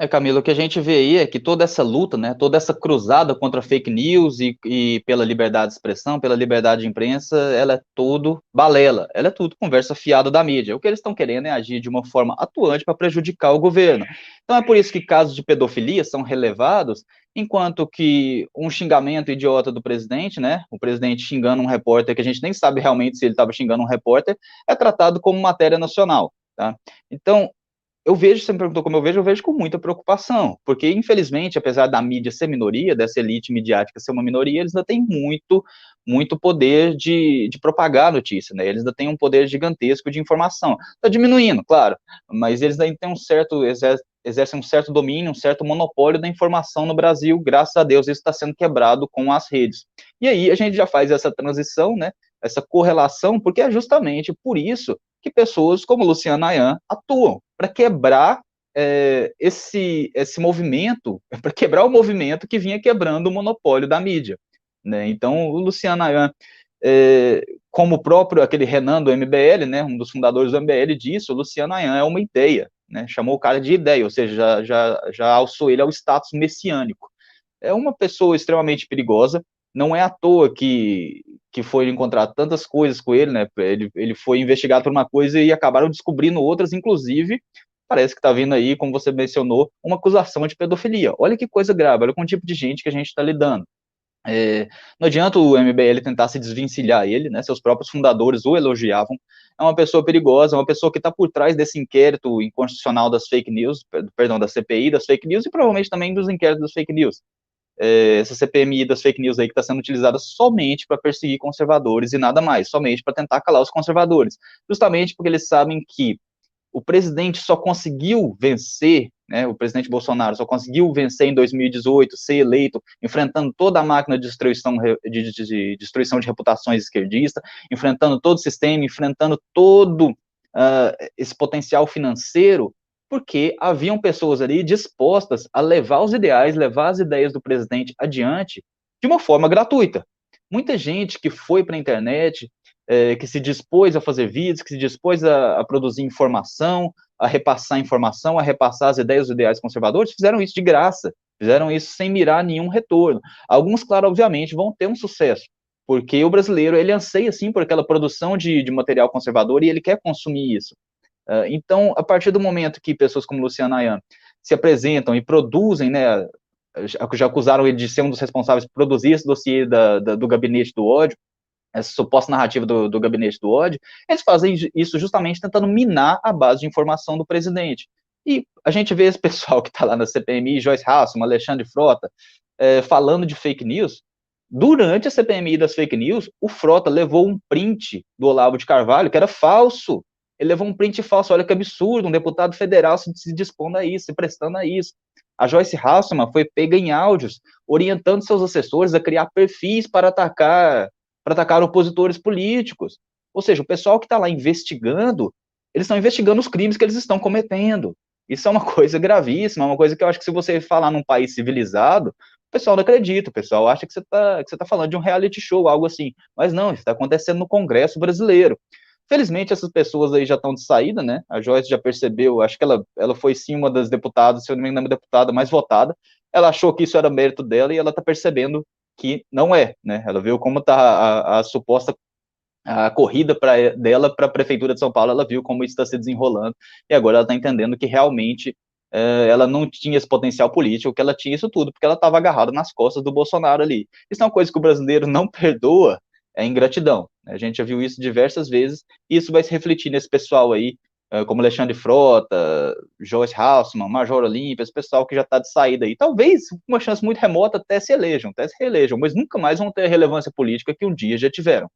É, Camilo, o que a gente vê aí é que toda essa luta, né, toda essa cruzada contra fake news e, e, pela liberdade de expressão, pela liberdade de imprensa, ela é tudo balela, ela é tudo conversa fiada da mídia. O que eles estão querendo é agir de uma forma atuante para prejudicar o governo. Então é por isso que casos de pedofilia são relevados, enquanto que um xingamento idiota do presidente, né, o presidente xingando um repórter que a gente nem sabe realmente se ele estava xingando um repórter, é tratado como matéria nacional. Tá? Então, eu vejo, você me perguntou como eu vejo, eu vejo com muita preocupação, porque, infelizmente, apesar da mídia ser minoria, dessa elite midiática ser uma minoria, eles ainda têm muito, muito poder de, de propagar a notícia, né? Eles ainda têm um poder gigantesco de informação. Está diminuindo, claro, mas eles ainda têm um certo, exercem um certo domínio, um certo monopólio da informação no Brasil, graças a Deus isso está sendo quebrado com as redes. E aí a gente já faz essa transição, né? Essa correlação, porque é justamente por isso que pessoas como Luciana Ayan atuam para quebrar é, esse, esse movimento, para quebrar o movimento que vinha quebrando o monopólio da mídia. Né? Então, o Luciano Ayan, é, como o próprio aquele Renan do MBL, né, um dos fundadores do MBL, disse, o Luciano Ayan é uma ideia, né, chamou o cara de ideia, ou seja, já, já, já alçou ele ao status messiânico. É uma pessoa extremamente perigosa, não é à toa que, que foi encontrar tantas coisas com ele, né? Ele, ele foi investigado por uma coisa e acabaram descobrindo outras, inclusive, parece que está vindo aí, como você mencionou, uma acusação de pedofilia. Olha que coisa grave, olha com o tipo de gente que a gente está lidando. É, não adianta o MBL tentar se desvencilhar ele, né? Seus próprios fundadores o elogiavam. É uma pessoa perigosa, é uma pessoa que está por trás desse inquérito inconstitucional das fake news, perdão, da CPI das fake news e provavelmente também dos inquéritos das fake news. É, essa CPMI das fake news aí que está sendo utilizada somente para perseguir conservadores e nada mais, somente para tentar calar os conservadores, justamente porque eles sabem que o presidente só conseguiu vencer, né, o presidente Bolsonaro só conseguiu vencer em 2018, ser eleito, enfrentando toda a máquina de destruição de, de, de destruição de reputações esquerdistas, enfrentando todo o sistema, enfrentando todo uh, esse potencial financeiro, porque haviam pessoas ali dispostas a levar os ideais, levar as ideias do presidente adiante de uma forma gratuita. Muita gente que foi para a internet, é, que se dispôs a fazer vídeos, que se dispôs a, a, produzir informação, a repassar informação, a repassar as ideias, os ideais conservadores, fizeram isso de graça, fizeram isso sem mirar nenhum retorno. Alguns, claro, obviamente, vão ter um sucesso, porque o brasileiro, ele anseia, sim, por aquela produção de, de material conservador e ele quer consumir isso. Uh, então, a partir do momento que pessoas como Luciana Ayan se apresentam e produzem, né, já acusaram ele de ser um dos responsáveis por produzir esse dossiê da, da, do gabinete do ódio, essa suposta narrativa do, do gabinete do ódio, eles fazem isso justamente tentando minar a base de informação do presidente. E a gente vê esse pessoal que está lá na CPMI, Joyce Hasselman, Alexandre Frota, é, falando de fake news. Durante a CPMI das fake news, o Frota levou um print do Olavo de Carvalho, que era falso. Ele levou um print falso. Olha que absurdo, um deputado federal se, dispondo a isso, se prestando a isso. A Joyce Hasselman foi pega em áudios, orientando seus assessores a criar perfis para atacar para atacar opositores políticos. Ou seja, o pessoal que está lá investigando, eles estão investigando os crimes que eles estão cometendo. Isso é uma coisa gravíssima, uma coisa que eu acho que se você falar num país civilizado, o pessoal não acredita, o pessoal acha que você está tá falando de um reality show, algo assim. Mas não, isso está acontecendo no Congresso brasileiro. Felizmente, essas pessoas aí já estão de saída, né? A Joyce já percebeu, acho que ela, ela foi sim uma das deputadas, se eu não me engano, a deputada mais votada. Ela achou que isso era mérito dela e ela está percebendo que não é, né? Ela viu como está a, a, suposta a corrida pra, dela para a prefeitura de São Paulo, ela viu como isso está se desenrolando e agora ela está entendendo que realmente é, ela não tinha esse potencial político, que ela tinha isso tudo, porque ela estava agarrada nas costas do Bolsonaro ali. Isso é uma coisa que o brasileiro não perdoa, é ingratidão. A gente já viu isso diversas vezes, e isso vai se refletir nesse pessoal aí eh, como Alexandre Frota, Joyce Hausmann, Major Olímpia, esse pessoal que já está de saída aí. Talvez, uma chance muito remota, até se elejam, até se reelejam, mas nunca mais vão ter a relevância política que um dia já tiveram.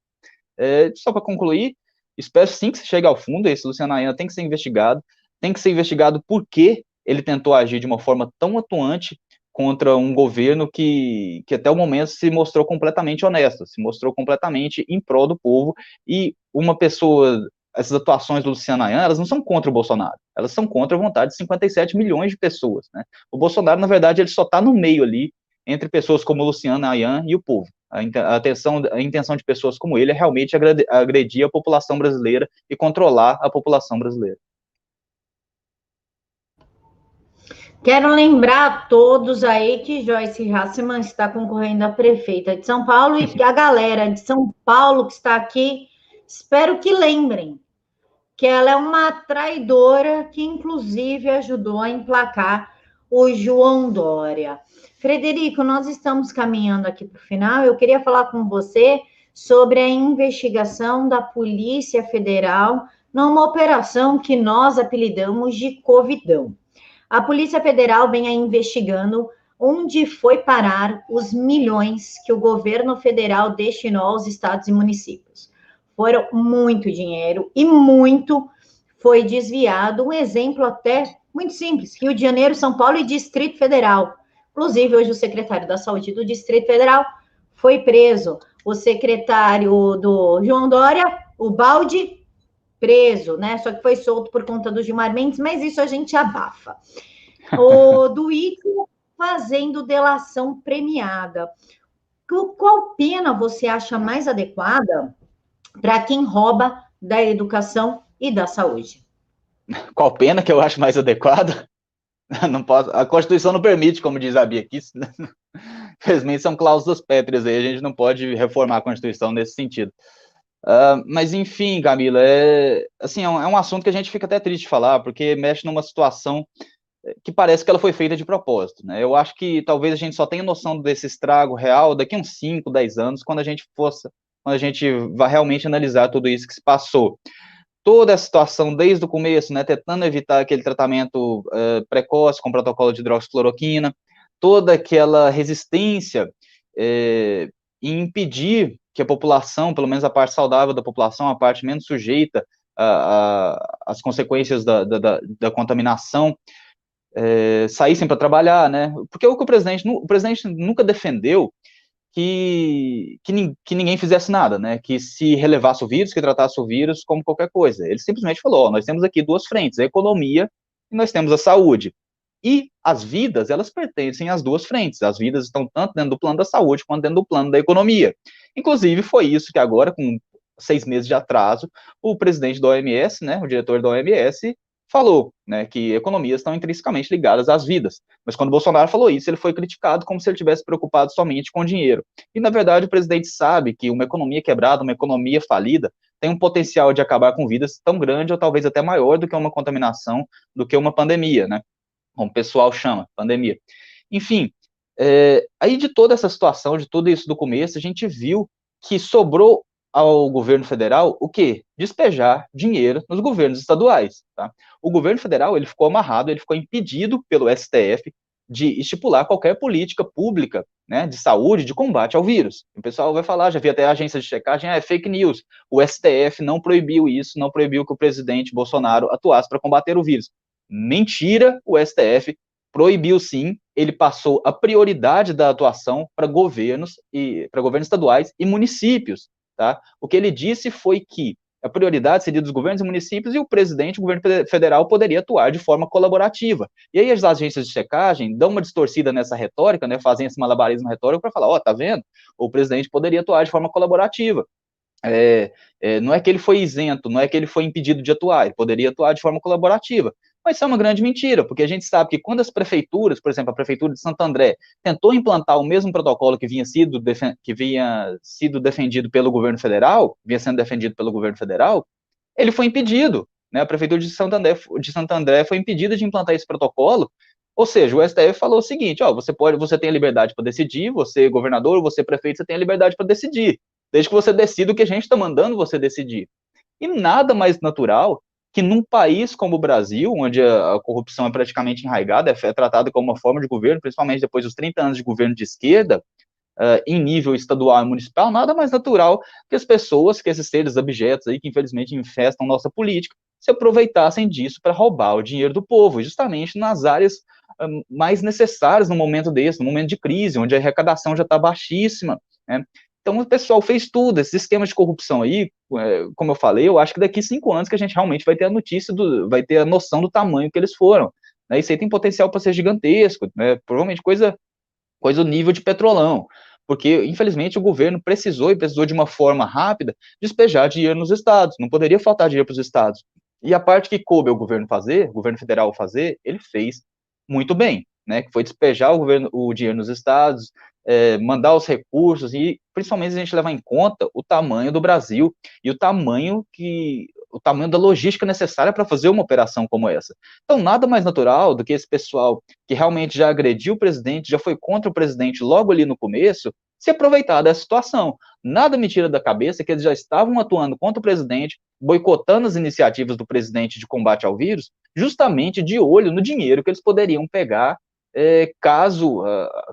É, só para concluir, espero sim que se chegue ao fundo, esse Luciano Aina tem que ser investigado, tem que ser investigado por que ele tentou agir de uma forma tão atuante contra um governo que, que até o momento se mostrou completamente honesto, se mostrou completamente em prol do povo, e uma pessoa essas atuações do Luciano Ayan, elas não são contra o Bolsonaro, elas são contra a vontade de 57 milhões de pessoas, né? O Bolsonaro, na verdade, ele só está no meio ali, entre pessoas como o Luciano Ayan e o povo. A, atenção, a intenção de pessoas como ele é realmente agredir a população brasileira e controlar a população brasileira. Quero lembrar a todos aí que Joyce Hasselman está concorrendo a prefeita de São Paulo e a galera de São Paulo que está aqui, espero que lembrem que ela é uma traidora que, inclusive, ajudou a emplacar o João Dória. Frederico, nós estamos caminhando aqui para o final. Eu queria falar com você sobre a investigação da Polícia Federal numa operação que nós apelidamos de Covidão. A Polícia Federal vem investigando onde foi parar os milhões que o governo federal destinou aos estados e municípios. Foram muito dinheiro e muito foi desviado. Um exemplo até muito simples: Rio de Janeiro, São Paulo e Distrito Federal. Inclusive, hoje o secretário da Saúde do Distrito Federal foi preso. O secretário do João Dória, o Balde, preso, né? Só que foi solto por conta do Gilmar Mendes, mas isso a gente abafa. O do Ito fazendo delação premiada. Qual pena você acha mais adequada para quem rouba da educação e da saúde. Qual pena que eu acho mais adequada? Não posso, a Constituição não permite, como diz a Bia aqui. Infelizmente são cláusulas pétreas aí, a gente não pode reformar a Constituição nesse sentido. Uh, mas enfim, Camila, é, assim, é um, é um, assunto que a gente fica até triste de falar, porque mexe numa situação que parece que ela foi feita de propósito. Né? Eu acho que talvez a gente só tenha noção desse estrago real daqui uns 5, 10 anos, quando a gente fosse, quando a gente vai realmente analisar tudo isso que se passou. Toda a situação desde o começo, né, tentando evitar aquele tratamento uh, precoce com protocolo de hidroxicloroquina, toda aquela resistência é, em impedir que a população, pelo menos a parte saudável da população, a parte menos sujeita às consequências da, da, da contaminação, é, saíssem para trabalhar, né? Porque o que o presidente, o presidente nunca defendeu que, que, que, ninguém fizesse nada, né? Que se relevasse o vírus, que tratasse o vírus como qualquer coisa. Ele simplesmente falou: ó, nós temos aqui duas frentes, a economia e nós temos a saúde. E as vidas, elas pertencem às duas frentes. As vidas estão tanto dentro do plano da saúde quanto dentro do plano da economia. Inclusive, foi isso que agora, com seis meses de atraso, o presidente da OMS, né, o diretor da OMS, falou, né, que economias estão intrinsecamente ligadas às vidas. Mas quando Bolsonaro falou isso, ele foi criticado como se ele tivesse preocupado somente com dinheiro. E na verdade o presidente sabe que uma economia quebrada, uma economia falida, tem um potencial de acabar com vidas tão grande ou talvez até maior do que uma contaminação, do que uma pandemia, né? Como o pessoal chama, pandemia. Enfim, é, aí de toda essa situação, de tudo isso do começo, a gente viu que sobrou ao governo federal o quê? Despejar dinheiro nos governos estaduais. Tá? O governo federal ele ficou amarrado, ele ficou impedido pelo STF de estipular qualquer política pública né, de saúde, de combate ao vírus. O pessoal vai falar, já vi até a agência de checagem, ah, é fake news. O STF não proibiu isso, não proibiu que o presidente Bolsonaro atuasse para combater o vírus. Mentira, o STF proibiu sim, ele passou a prioridade da atuação para governos e para governos estaduais e municípios, tá? O que ele disse foi que a prioridade seria dos governos e municípios e o presidente, o governo federal, poderia atuar de forma colaborativa. E aí as agências de checagem dão uma distorcida nessa retórica, né, fazem esse malabarismo retórico para falar, ó, oh, tá vendo? O presidente poderia atuar de forma colaborativa. É, é, não é que ele foi isento, não é que ele foi impedido de atuar, ele poderia atuar de forma colaborativa. Mas isso é uma grande mentira, porque a gente sabe que quando as prefeituras, por exemplo, a prefeitura de Santo André, tentou implantar o mesmo protocolo que vinha sido, que vinha sido defendido pelo governo federal, vinha sendo defendido pelo governo federal, ele foi impedido. Né? A prefeitura de Santo, André, de Santo André foi impedida de implantar esse protocolo, ou seja, o STF falou o seguinte: ó, você pode, você tem a liberdade para decidir, você governador, você prefeito, você tem a liberdade para decidir, desde que você decida o que a gente está mandando você decidir. E nada mais natural que num país como o Brasil, onde a, corrupção é praticamente enraigada, é, é tratada como uma forma de governo, principalmente depois dos 30 anos de governo de esquerda, uh, em nível estadual e municipal, nada mais natural que as pessoas, que esses seres objetos aí, que infelizmente infestam nossa política, se aproveitassem disso para roubar o dinheiro do povo, justamente nas áreas uh, mais necessárias no momento desse, no momento de crise, onde a arrecadação já está baixíssima, né? Então, o pessoal fez tudo, esse esquema de corrupção aí, é, como eu falei, eu acho que daqui cinco anos que a gente realmente vai ter a notícia, do, vai ter a noção do tamanho que eles foram. Né? Isso aí tem potencial para ser gigantesco, né? provavelmente coisa, coisa do nível de petrolão, porque, infelizmente, o governo precisou e precisou de uma forma rápida despejar dinheiro nos estados, não poderia faltar dinheiro para os estados. E a parte que coube ao governo fazer, o governo federal fazer, ele fez muito bem, né, que foi despejar o, governo, o dinheiro nos estados, é, mandar os recursos e principalmente a gente levar em conta o tamanho do Brasil e o tamanho que o tamanho da logística necessária para fazer uma operação como essa. Então, nada mais natural do que esse pessoal que realmente já agrediu o presidente, já foi contra o presidente logo ali no começo, se aproveitar dessa situação. Nada me tira da cabeça que eles já estavam atuando contra o presidente, boicotando as iniciativas do presidente de combate ao vírus, justamente de olho no dinheiro que eles poderiam pegar é, caso,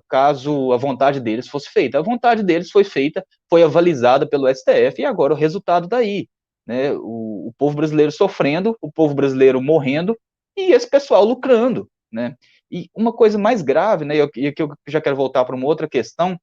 caso a vontade deles fosse feita. A vontade deles foi feita, foi avalizada pelo STF e agora o resultado daí. Tá né? O, o, povo brasileiro sofrendo, o povo brasileiro morrendo e esse pessoal lucrando. Né? E uma coisa mais grave, né, e que eu já quero voltar para uma outra questão,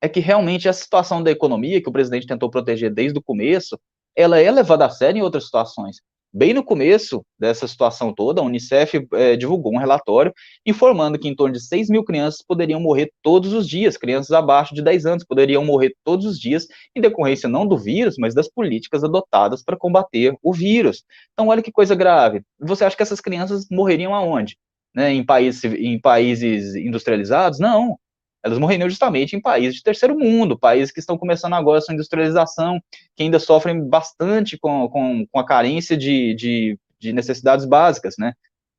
é que realmente a situação da economia, que o presidente tentou proteger desde o começo, ela é levada a sério em outras situações. Bem no começo dessa situação toda, a Unicef é, divulgou um relatório informando que em torno de 6 mil crianças poderiam morrer todos os dias, crianças abaixo de 10 anos poderiam morrer todos os dias em decorrência não do vírus, mas das políticas adotadas para combater o vírus. Então, olha que coisa grave. Você acha que essas crianças morreriam aonde? Né, em, países, em países industrializados? Não. Elas morreriam justamente em países de terceiro mundo, países que estão começando agora a sua industrialização, que ainda sofrem bastante com, com, com a carência de, de, de necessidades básicas, né?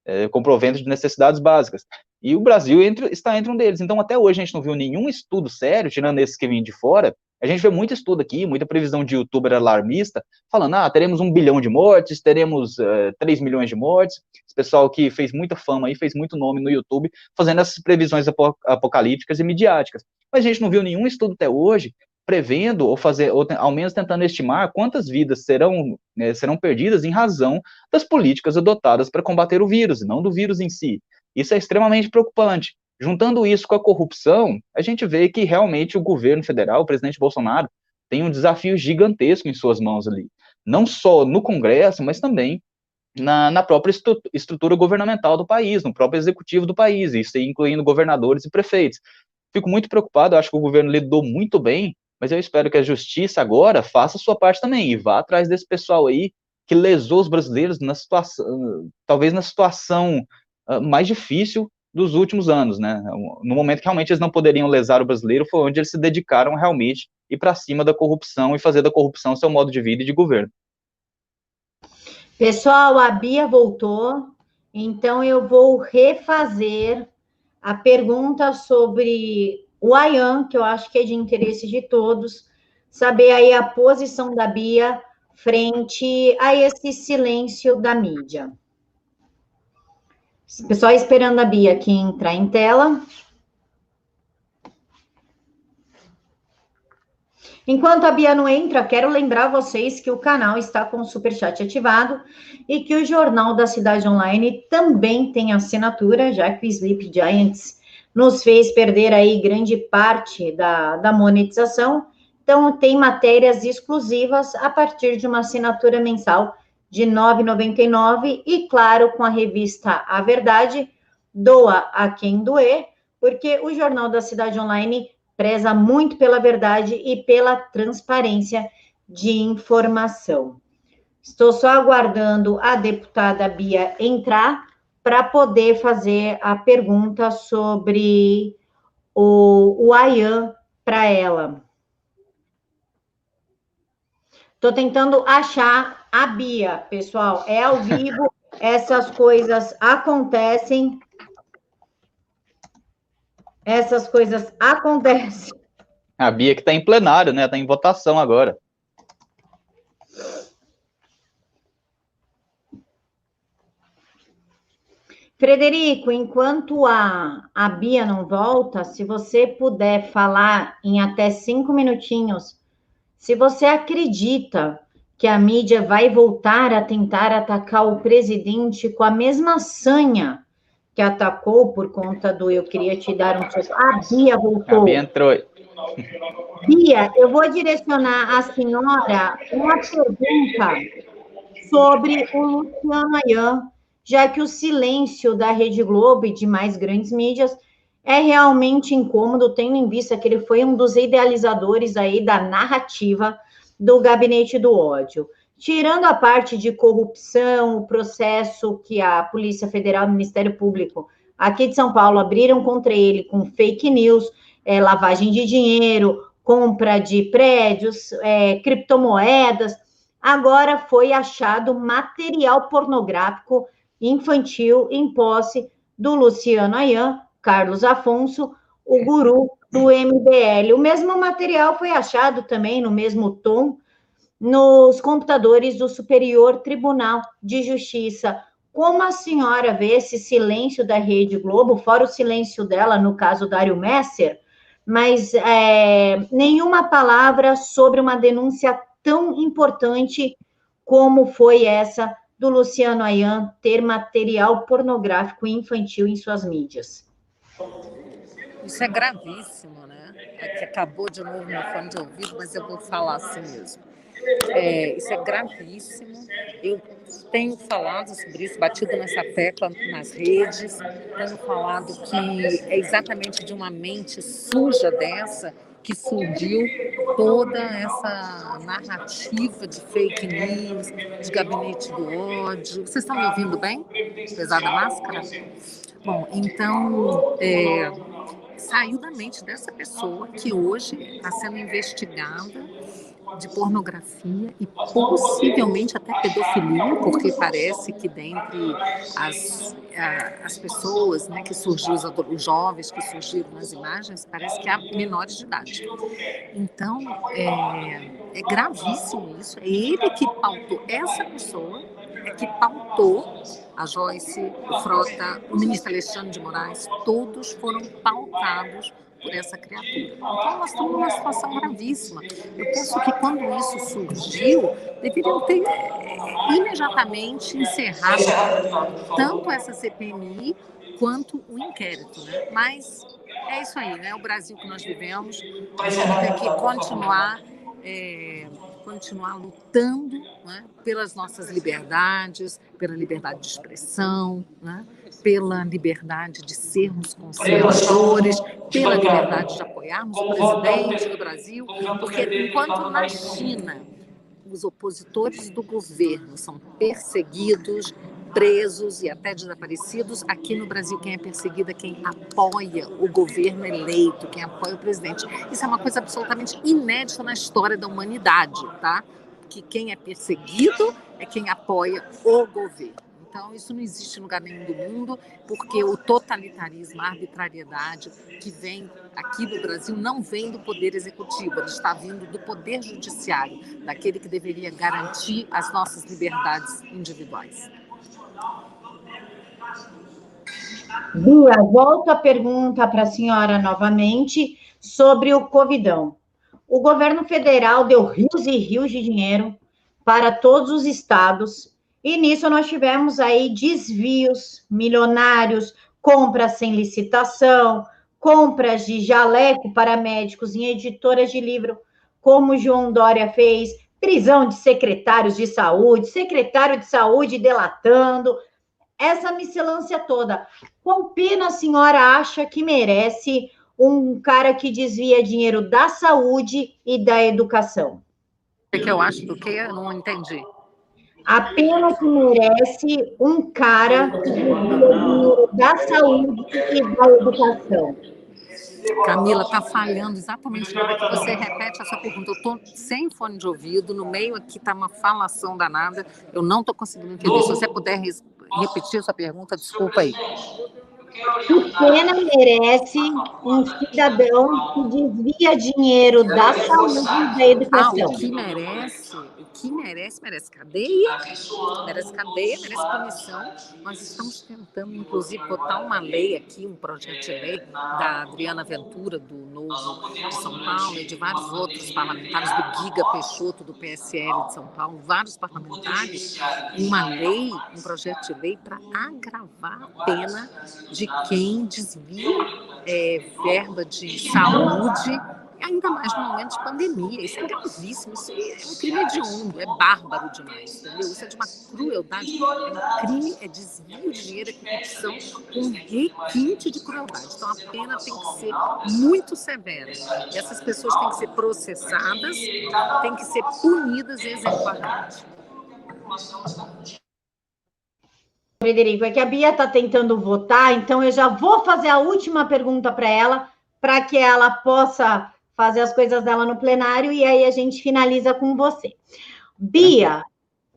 É, com provento de necessidades básicas. E o Brasil entre, está entre um deles. Então, até hoje, a gente não viu nenhum estudo sério, tirando esses que vêm de fora, a gente vê muito estudo aqui, muita previsão de youtuber alarmista, falando, ah, teremos um bilhão de mortes, teremos uh, eh, 3 milhões de mortes. Esse pessoal que fez muita fama aí, fez muito nome no YouTube, fazendo essas previsões apocalípticas e midiáticas. Mas a gente não viu nenhum estudo até hoje prevendo ou fazer, ou ao menos tentando estimar quantas vidas serão, né, serão perdidas em razão das políticas adotadas para combater o vírus, e não do vírus em si. Isso é extremamente preocupante. Juntando isso com a corrupção, a gente vê que realmente o governo federal, o presidente Bolsonaro, tem um desafio gigantesco em suas mãos ali. Não só no Congresso, mas também na, na própria estrutura governamental do país, no próprio executivo do país, isso incluindo governadores e prefeitos. Fico muito preocupado, acho que o governo lidou muito bem, mas eu espero que a justiça agora faça a sua parte também e vá atrás desse pessoal aí que lesou os brasileiros na situação, talvez na situação uh, mais difícil dos últimos anos, né? No momento que realmente eles não poderiam lesar o brasileiro, foi onde eles se dedicaram realmente ir para cima da corrupção e fazer da corrupção seu modo de vida e de governo. Pessoal, a Bia voltou, então eu vou refazer a pergunta sobre o Ayan, que eu acho que é de interesse de todos, saber aí a posição da Bia frente a esse silêncio da mídia. Pessoal esperando a Bia aqui entrar em tela. Enquanto a Bia não entra, quero lembrar vocês que o canal está com o superchat ativado e que o Jornal da Cidade Online também tem assinatura, já que o Sleep Giants nos fez perder aí grande parte da, da monetização. Então, tem matérias exclusivas a partir de uma assinatura mensal de R$ 9,99 e, claro, com a revista A Verdade, doa a quem doer, porque o Jornal da Cidade Online preza muito pela verdade e pela transparência de informação. Estou só aguardando a deputada Bia entrar para poder fazer a pergunta sobre o, o AYAN para ela. Estou tentando achar a Bia, pessoal. É ao vivo, essas coisas acontecem. Essas coisas acontecem. A Bia que está em plenário, né? Está em votação agora. Frederico, enquanto a, a Bia não volta, se você puder falar em até cinco minutinhos, se você acredita que a mídia vai voltar a tentar atacar o presidente com a mesma sanha que atacou por conta do eu queria te dar um soco. A Bia voltou. A Bia entrou. Bia, eu vou direcionar à senhora uma pergunta sobre o Luciano Ayan já que o silêncio da Rede Globo e de mais grandes mídias é realmente incômodo, tendo em vista que ele foi um dos idealizadores aí da narrativa do gabinete do ódio. Tirando a parte de corrupção, o processo que a Polícia Federal e o Ministério Público aqui de São Paulo abriram contra ele com fake news, é, lavagem de dinheiro, compra de prédios, é, criptomoedas, agora foi achado material pornográfico infantil em posse do Luciano Ayan, Carlos Afonso, o guru do MBL. O mesmo material foi achado também no mesmo tom nos computadores do Superior Tribunal de Justiça. Como a senhora vê esse silêncio da Rede Globo, fora o silêncio dela no caso Dário Messer, mas é, nenhuma palavra sobre uma denúncia tão importante como foi essa do Luciano Ayan ter material pornográfico infantil em suas mídias. Isso é gravíssimo, né? É que acabou de novo meu fone de ouvido, mas eu vou falar assim mesmo. É, isso é gravíssimo. Eu tenho falado sobre isso, batido nessa tecla nas redes, tenho falado que é exatamente de uma mente suja dessa que surgiu toda essa narrativa de fake news, de gabinete do ódio. Vocês estão me ouvindo bem? Apesar da máscara? Bom, então, é, saiu da mente dessa pessoa que hoje está sendo investigada de pornografia e possivelmente até pedofilia, porque parece que dentre as, as pessoas né, que surgiram, os, os jovens que surgiram nas imagens, parece que há menores de idade. Então, é, é gravíssimo isso. É ele que pautou, essa pessoa é que pautou a Joyce, o Frota, o ministro Alexandre de Moraes, todos foram pautados por essa criatura. Então, nós estamos numa situação gravíssima. Eu penso que quando isso surgiu, deveriam ter é, imediatamente encerrado tanto essa CPMI quanto o inquérito. Né? Mas é isso aí, né? O Brasil que nós vivemos, nós vamos ter que continuar. É, continuar lutando né, pelas nossas liberdades, pela liberdade de expressão, né, pela liberdade de sermos conservadores, pela liberdade de apoiarmos o presidente do Brasil, porque enquanto na China os opositores do governo são perseguidos, presos e até desaparecidos. Aqui no Brasil, quem é perseguido é quem apoia o governo eleito, quem apoia o presidente. Isso é uma coisa absolutamente inédita na história da humanidade, tá? Que quem é perseguido é quem apoia o governo. Então, isso não existe em lugar nenhum do mundo, porque o totalitarismo, a arbitrariedade que vem aqui no Brasil não vem do poder executivo, ele está vindo do poder judiciário, daquele que deveria garantir as nossas liberdades individuais. Bia, volto a pergunta para a senhora novamente sobre o Covidão. O governo federal deu rios e rios de dinheiro para todos os estados, e nisso nós tivemos aí desvios milionários, compras sem licitação, compras de jaleco para médicos em editoras de livro, como João Dória fez, prisão de secretários de saúde, secretário de saúde delatando, essa miscelância toda. Qual pena a senhora acha que merece um cara que desvia dinheiro da saúde e da educação? O que eu acho do que? Eu não entendi. A pena que merece um cara que desvia dinheiro da saúde e da educação. Camila, está falhando exatamente na hora que você repete essa pergunta. Eu estou sem fone de ouvido, no meio aqui está uma falação danada, eu não estou conseguindo entender. Se você puder repetir essa pergunta, desculpa aí. Que pena merece um cidadão que desvia dinheiro da saúde e da educação? Ah, o que merece que merece, merece cadeia, merece cadeia, merece punição. Nós estamos tentando, inclusive, botar uma lei aqui, um projeto de lei da Adriana Ventura, do Novo de São Paulo, e de vários outros parlamentares, do Giga Peixoto, do PSL de São Paulo, vários parlamentares, uma lei, um projeto de lei para agravar a pena de quem desvia é, verba de saúde ainda mais no momento de pandemia. Isso é gravíssimo, isso é um crime hediondo, é bárbaro demais, entendeu? Isso é de uma crueldade, é um crime, é desvio de dinheiro, é corrupção com requinte de crueldade. Então a pena tem que ser muito severa. E essas pessoas têm que ser processadas, têm que ser punidas exemplarmente. Frederico, é que a Bia está tentando votar, então eu já vou fazer a última pergunta para ela, para que ela possa fazer as coisas dela no plenário e aí a gente finaliza com você. Bia,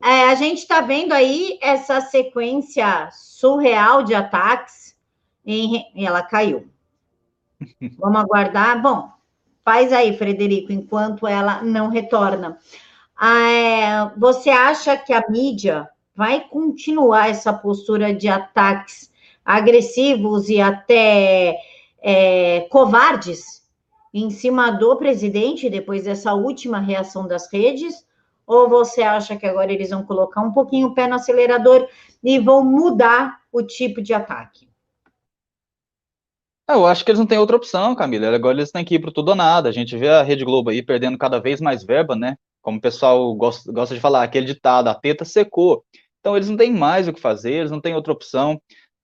é, a gente está vendo aí essa sequência surreal de ataques em... e ela caiu. Vamos aguardar. Bom, faz aí, Frederico, enquanto ela não retorna. É, você acha que a mídia vai continuar essa postura de ataques agressivos e até é, covardes em cima do presidente depois dessa última reação das redes? Ou você acha que agora eles vão colocar um pouquinho o pé no acelerador e vão mudar o tipo de ataque? Eu acho que eles não têm outra opção, Camila. Agora eles têm que ir para tudo ou nada. A gente vê a Rede Globo aí perdendo cada vez mais verba, né? Como o pessoal gosta, gosta de falar, aquele ditado, a teta secou. Então eles não têm mais o que fazer, eles não têm outra opção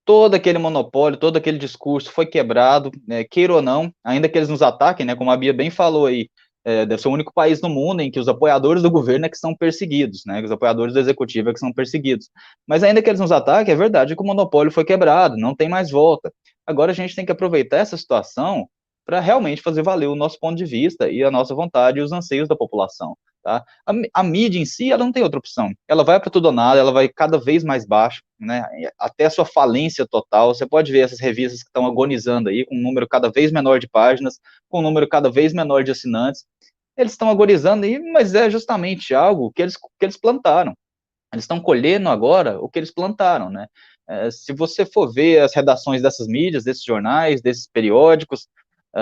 todo aquele monopólio, todo aquele discurso foi quebrado, né, queira ou não, ainda que eles nos ataquem, né, como a Bia bem falou aí, é, deve ser o único país no mundo em que os apoiadores do governo é que são perseguidos, né? Os apoiadores do executivo é que são perseguidos. Mas ainda que eles nos ataquem, é verdade que o monopólio foi quebrado, não tem mais volta. Agora a gente tem que aproveitar essa situação para realmente fazer valer o nosso ponto de vista e a nossa vontade e os anseios da população. Tá? A, a, mídia em si, ela não tem outra opção. Ela vai para tudo ou nada, ela vai cada vez mais baixo, né? até a sua falência total. Você pode ver essas revistas que estão agonizando aí, com um número cada vez menor de páginas, com um número cada vez menor de assinantes. Eles estão agonizando aí, mas é justamente algo que eles, que eles plantaram. Eles estão colhendo agora o que eles plantaram, né? É, se você for ver as redações dessas mídias, desses jornais, desses periódicos,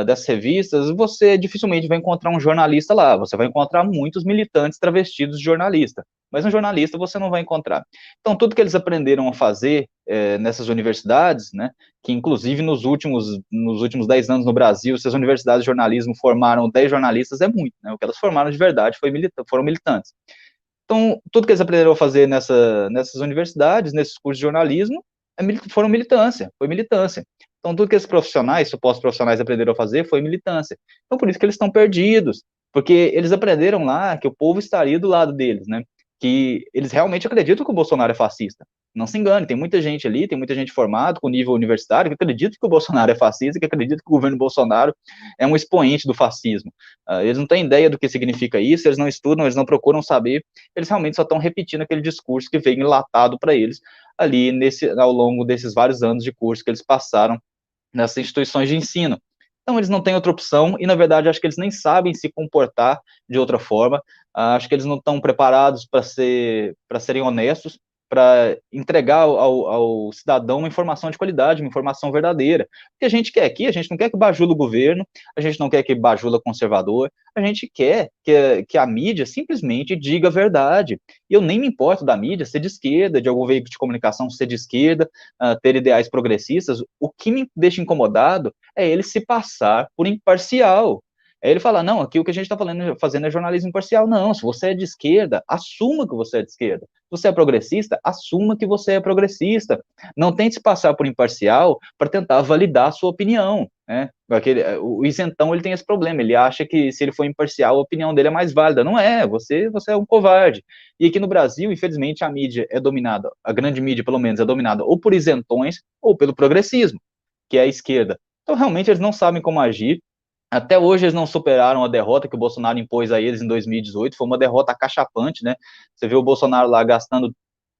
dessas revistas, você dificilmente vai encontrar um jornalista lá, você vai encontrar muitos militantes travestidos de jornalista, mas um jornalista você não vai encontrar. Então, tudo que eles aprenderam a fazer é, nessas universidades, né, que inclusive nos últimos, nos últimos 10 anos no Brasil, se as universidades de jornalismo formaram 10 jornalistas, é muito, né, o que elas formaram de verdade foi milita foram militantes. Então, tudo que eles aprenderam a fazer nessa, nessas universidades, nesses cursos de jornalismo, é, foram militância, foi militância. Então, tudo que esses profissionais, supostos profissionais, aprenderam a fazer foi militância. Então, por isso que eles estão perdidos, porque eles aprenderam lá que o povo estaria do lado deles, né? Que eles realmente acreditam que o Bolsonaro é fascista. Não se engane, tem muita gente ali, tem muita gente formada com nível universitário que acredita que o Bolsonaro é fascista, que acredita que o governo Bolsonaro é um expoente do fascismo. Uh, eles não têm ideia do que significa isso, eles não estudam, eles não procuram saber, eles realmente só estão repetindo aquele discurso que veio enlatado para eles ali nesse, ao longo desses vários anos de curso que eles passaram nessas instituições de ensino. Então, eles não têm outra opção e, na verdade, acho que eles nem sabem se comportar de outra forma. Acho que eles não estão preparados para ser, serem honestos para entregar ao, ao, cidadão uma informação de qualidade, uma informação verdadeira. O que a gente quer aqui, a gente não quer que bajula o governo, a gente não quer que bajula conservador, a gente quer que, que a mídia simplesmente diga a verdade. E eu nem me importo da mídia ser de esquerda, de algum veículo de comunicação ser de esquerda, uh, ter ideais progressistas. O que me deixa incomodado é ele se passar por imparcial. Aí ele fala, não, aqui o que a gente está fazendo é jornalismo imparcial. Não, se você é de esquerda, assuma que você é de esquerda. Se você é progressista, assuma que você é progressista. Não tente passar por imparcial para tentar validar a sua opinião. Né? Aquele, o isentão ele tem esse problema, ele acha que se ele for imparcial, a opinião dele é mais válida. Não é, você, você é um covarde. E aqui no Brasil, infelizmente, a mídia é dominada, a grande mídia, pelo menos, é dominada ou por isentões ou pelo progressismo, que é a esquerda. Então, realmente, eles não sabem como agir, até hoje eles não superaram a derrota que o Bolsonaro impôs a eles em 2018, foi uma derrota acachapante, né? Você vê o Bolsonaro lá gastando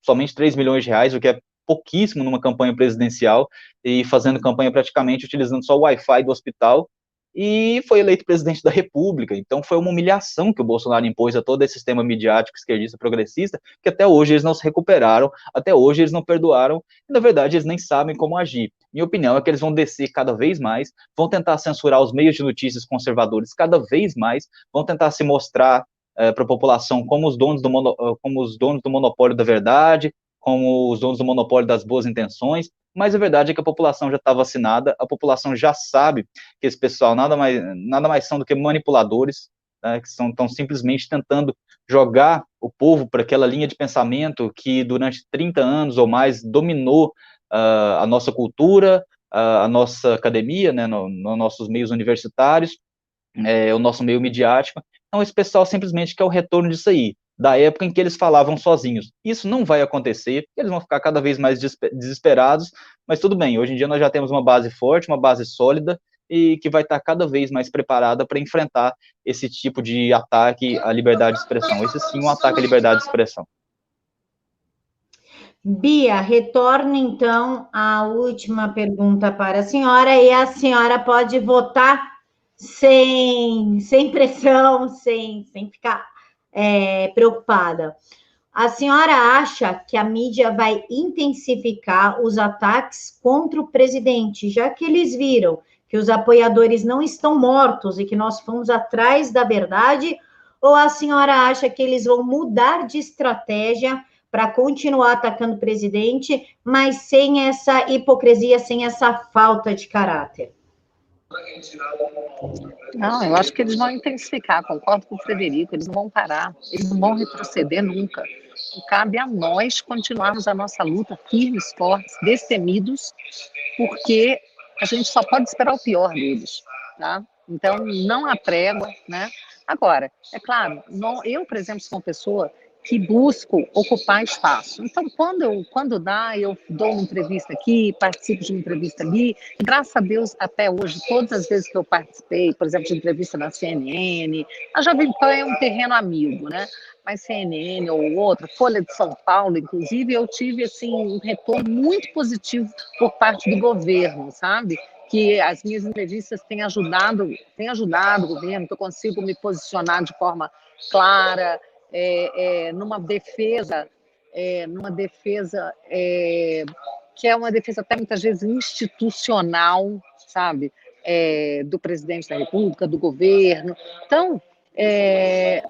somente 3 milhões de reais, o que é pouquíssimo numa campanha presidencial, e fazendo campanha praticamente utilizando só o Wi-Fi do hospital, e foi eleito presidente da República. Então foi uma humilhação que o Bolsonaro impôs a todo esse sistema midiático esquerdista progressista, que até hoje eles não se recuperaram, até hoje eles não perdoaram, e na verdade eles nem sabem como agir. Minha opinião é que eles vão descer cada vez mais, vão tentar censurar os meios de notícias conservadores cada vez mais, vão tentar se mostrar é, para a população como os, donos do mono, como os donos do monopólio da verdade, como os donos do monopólio das boas intenções, mas a verdade é que a população já está vacinada, a população já sabe que esse pessoal nada mais, nada mais são do que manipuladores, né, que estão simplesmente tentando jogar o povo para aquela linha de pensamento que durante 30 anos ou mais dominou a nossa cultura, a nossa academia, né, nos no nossos meios universitários, é, o nosso meio midiático. Então, esse pessoal simplesmente quer o retorno disso aí da época em que eles falavam sozinhos. Isso não vai acontecer, eles vão ficar cada vez mais desesperados, mas tudo bem, hoje em dia nós já temos uma base forte, uma base sólida, e que vai estar cada vez mais preparada para enfrentar esse tipo de ataque à liberdade de expressão. Esse sim, um ataque à liberdade de expressão. Bia, retorne então à última pergunta para a senhora, e a senhora pode votar sem, sem pressão, sem, sem ficar é, preocupada. A senhora acha que a mídia vai intensificar os ataques contra o presidente, já que eles viram que os apoiadores não estão mortos e que nós fomos atrás da verdade? Ou a senhora acha que eles vão mudar de estratégia para continuar atacando o presidente, mas sem essa hipocrisia, sem essa falta de caráter? Não, eu acho que eles vão intensificar, concordo com o Frederico, eles não vão parar, eles não vão retroceder nunca. E cabe a nós continuarmos a nossa luta firmes, fortes, destemidos, porque a gente só pode esperar o pior deles, tá? Então, não há trégua, né? Agora, é claro, não, eu, por exemplo, sou uma pessoa que busco ocupar espaço. Então, quando, eu, quando dá, eu dou uma entrevista aqui, participo de uma entrevista ali. Graças a Deus, até hoje, todas as vezes que eu participei, por exemplo, de entrevista na CNN, a Jovem Pan é um terreno amigo, né? Mas CNN ou outra, Folha de São Paulo, inclusive, eu tive assim um retorno muito positivo por parte do governo, sabe? que as minhas entrevistas têm ajudado, têm ajudado o governo, que eu consigo me posicionar de forma clara, é, é, numa defesa, é, numa defesa é, que é uma defesa até muitas vezes institucional, sabe, é, do presidente da República, do governo. Então, é,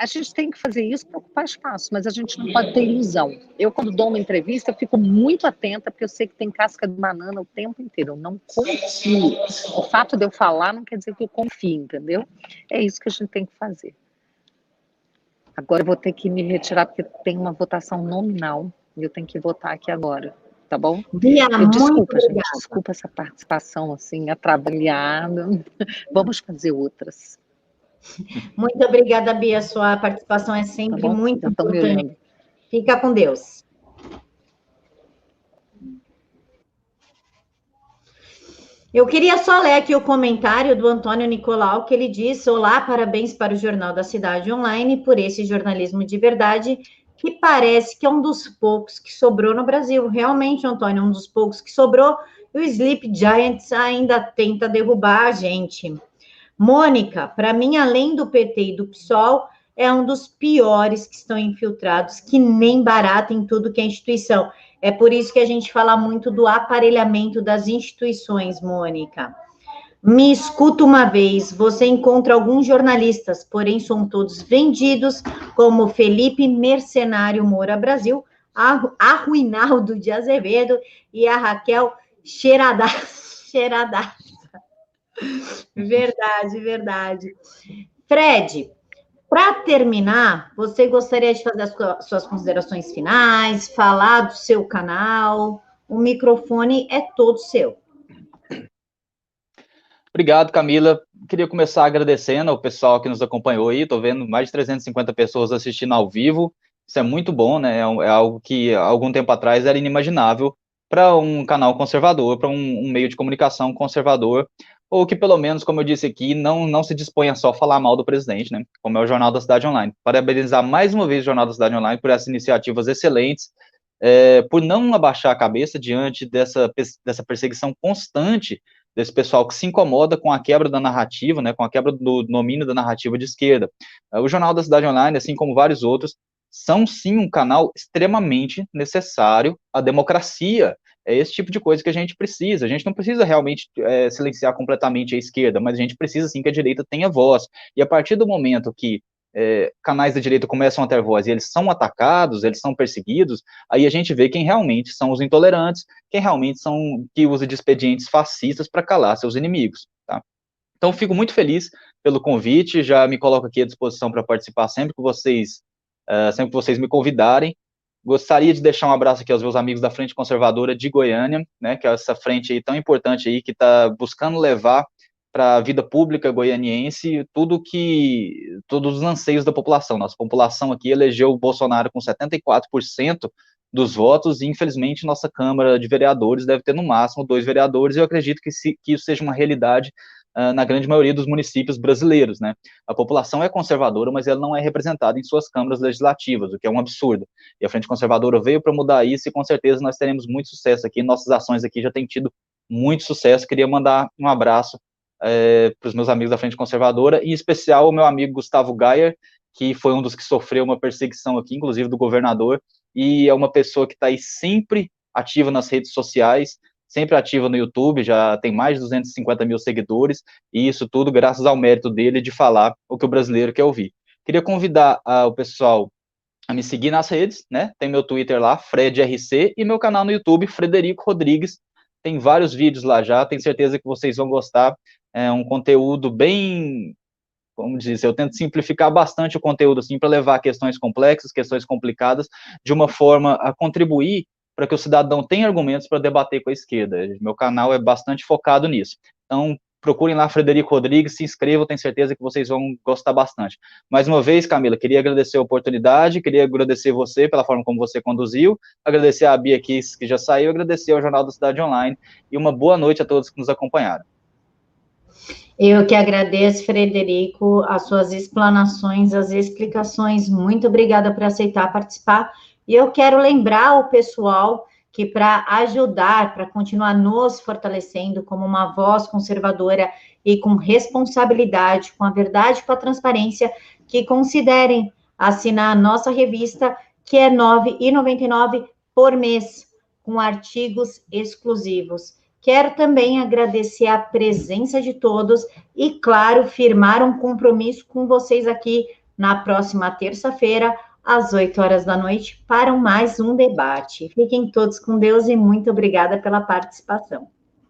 a gente tem que fazer isso para ocupar espaço, mas a gente não pode ter ilusão. Eu, quando dou uma entrevista, fico muito atenta, porque eu sei que tem casca de banana o tempo inteiro. Eu não confio. O fato de eu falar não quer dizer que eu confio, entendeu? É isso que a gente tem que fazer. Agora eu vou ter que me retirar porque tem uma votação nominal e eu tenho que votar aqui agora, tá bom? Bia, eu, desculpa, gente, obrigada. desculpa essa participação assim atrapalhada. Vamos fazer outras. Muito obrigada, Bia. Sua participação é sempre tá muito importante. Fica com Deus. Eu queria só ler aqui o comentário do Antônio Nicolau, que ele diz: Olá, parabéns para o Jornal da Cidade Online por esse jornalismo de verdade, que parece que é um dos poucos que sobrou no Brasil. Realmente, Antônio, é um dos poucos que sobrou. E o Sleep Giants ainda tenta derrubar a gente. Mônica, para mim, além do PT e do PSOL, é um dos piores que estão infiltrados, que nem barata em tudo que é instituição. É por isso que a gente fala muito do aparelhamento das instituições, Mônica. Me escuta uma vez, você encontra alguns jornalistas, porém são todos vendidos, como Felipe Mercenário Moura Brasil, a Ruinaldo de Azevedo e a Raquel Cheiradaça. Verdade, verdade. Fred, para terminar, você gostaria de fazer as suas considerações finais, falar do seu canal? O microfone é todo seu. Obrigado, Camila. Queria começar agradecendo ao pessoal que nos acompanhou aí. Estou vendo mais de 350 pessoas assistindo ao vivo. Isso é muito bom, né? É, é algo que algum tempo atrás era inimaginável para um canal conservador, para um, um, meio de comunicação conservador, ou que pelo menos, como eu disse aqui, não, não se disponha só a falar mal do presidente, né? Como é o Jornal da Cidade Online. Parabenizar mais uma vez o Jornal da Cidade Online por essas iniciativas excelentes, é, por não abaixar a cabeça diante dessa, dessa perseguição constante desse pessoal que se incomoda com a quebra da narrativa, né, com a quebra do domínio da narrativa de esquerda. O Jornal da Cidade Online, assim como vários outros, são sim um canal extremamente necessário à democracia é esse tipo de coisa que a gente precisa. A gente não precisa realmente é, silenciar completamente a esquerda, mas a gente precisa sim que a direita tenha voz. E a partir do momento que é, canais da direita começam a ter voz e eles são atacados, eles são perseguidos, aí a gente vê quem realmente são os intolerantes, quem realmente são que usa de expedientes fascistas para calar seus inimigos. Tá? Então, fico muito feliz pelo convite, já me coloco aqui à disposição para participar sempre que vocês, uh, sempre que vocês me convidarem. Gostaria de deixar um abraço aqui aos meus amigos da Frente Conservadora de Goiânia, né, que é essa frente aí tão importante aí que está buscando levar para a vida pública goianiense tudo que todos os anseios da população. Nossa população aqui elegeu o Bolsonaro com 74% dos votos e infelizmente nossa Câmara de Vereadores deve ter no máximo dois vereadores. E eu acredito que, se, que isso seja uma realidade uh, na grande maioria dos municípios brasileiros, né? A população é conservadora, mas ela não é representada em suas câmaras legislativas, o que é um absurdo. E a Frente Conservadora veio para mudar isso e com certeza nós teremos muito sucesso aqui. Nossas ações aqui já têm tido muito sucesso. Queria mandar um abraço é, para os meus amigos da Frente Conservadora, em especial o meu amigo Gustavo Gayer, que foi um dos que sofreu uma perseguição aqui, inclusive do governador, e é uma pessoa que está aí sempre ativa nas redes sociais, sempre ativa no YouTube, já tem mais de 250 mil seguidores, e isso tudo graças ao mérito dele de falar o que o brasileiro quer ouvir. Queria convidar uh, o pessoal a me seguir nas redes, né? Tem meu Twitter lá, FredRC, e meu canal no YouTube, Frederico Rodrigues. Tem vários vídeos lá já, tenho certeza que vocês vão gostar. É um conteúdo bem, como dizer, eu tento simplificar bastante o conteúdo assim para levar questões complexas, questões complicadas, de uma forma a contribuir para que o cidadão tenha argumentos para debater com a esquerda. Meu canal é bastante focado nisso. Então, procurem lá Frederico Rodrigues, se inscrevam, tenho certeza que vocês vão gostar bastante. Mais uma vez, Camila, queria agradecer a oportunidade, queria agradecer você pela forma como você conduziu, agradecer a Bia aqui, que já saiu, agradecer ao Jornal da Cidade Online, e uma boa noite a todos que nos acompanharam. Eu que agradeço, Frederico, as suas explanações, as explicações. Muito obrigada por aceitar participar. E eu quero lembrar o pessoal que para ajudar, para continuar nos fortalecendo como uma voz conservadora e com responsabilidade, com a verdade, com a transparência, que considerem assinar a nossa revista, que é R$ 9,99 por mês, com artigos exclusivos. Quero também agradecer a presença de todos e, claro, firmar um compromisso com vocês aqui na próxima terça-feira, às 8 horas da noite, para mais um debate. Fiquem todos com Deus e muito obrigada pela participação.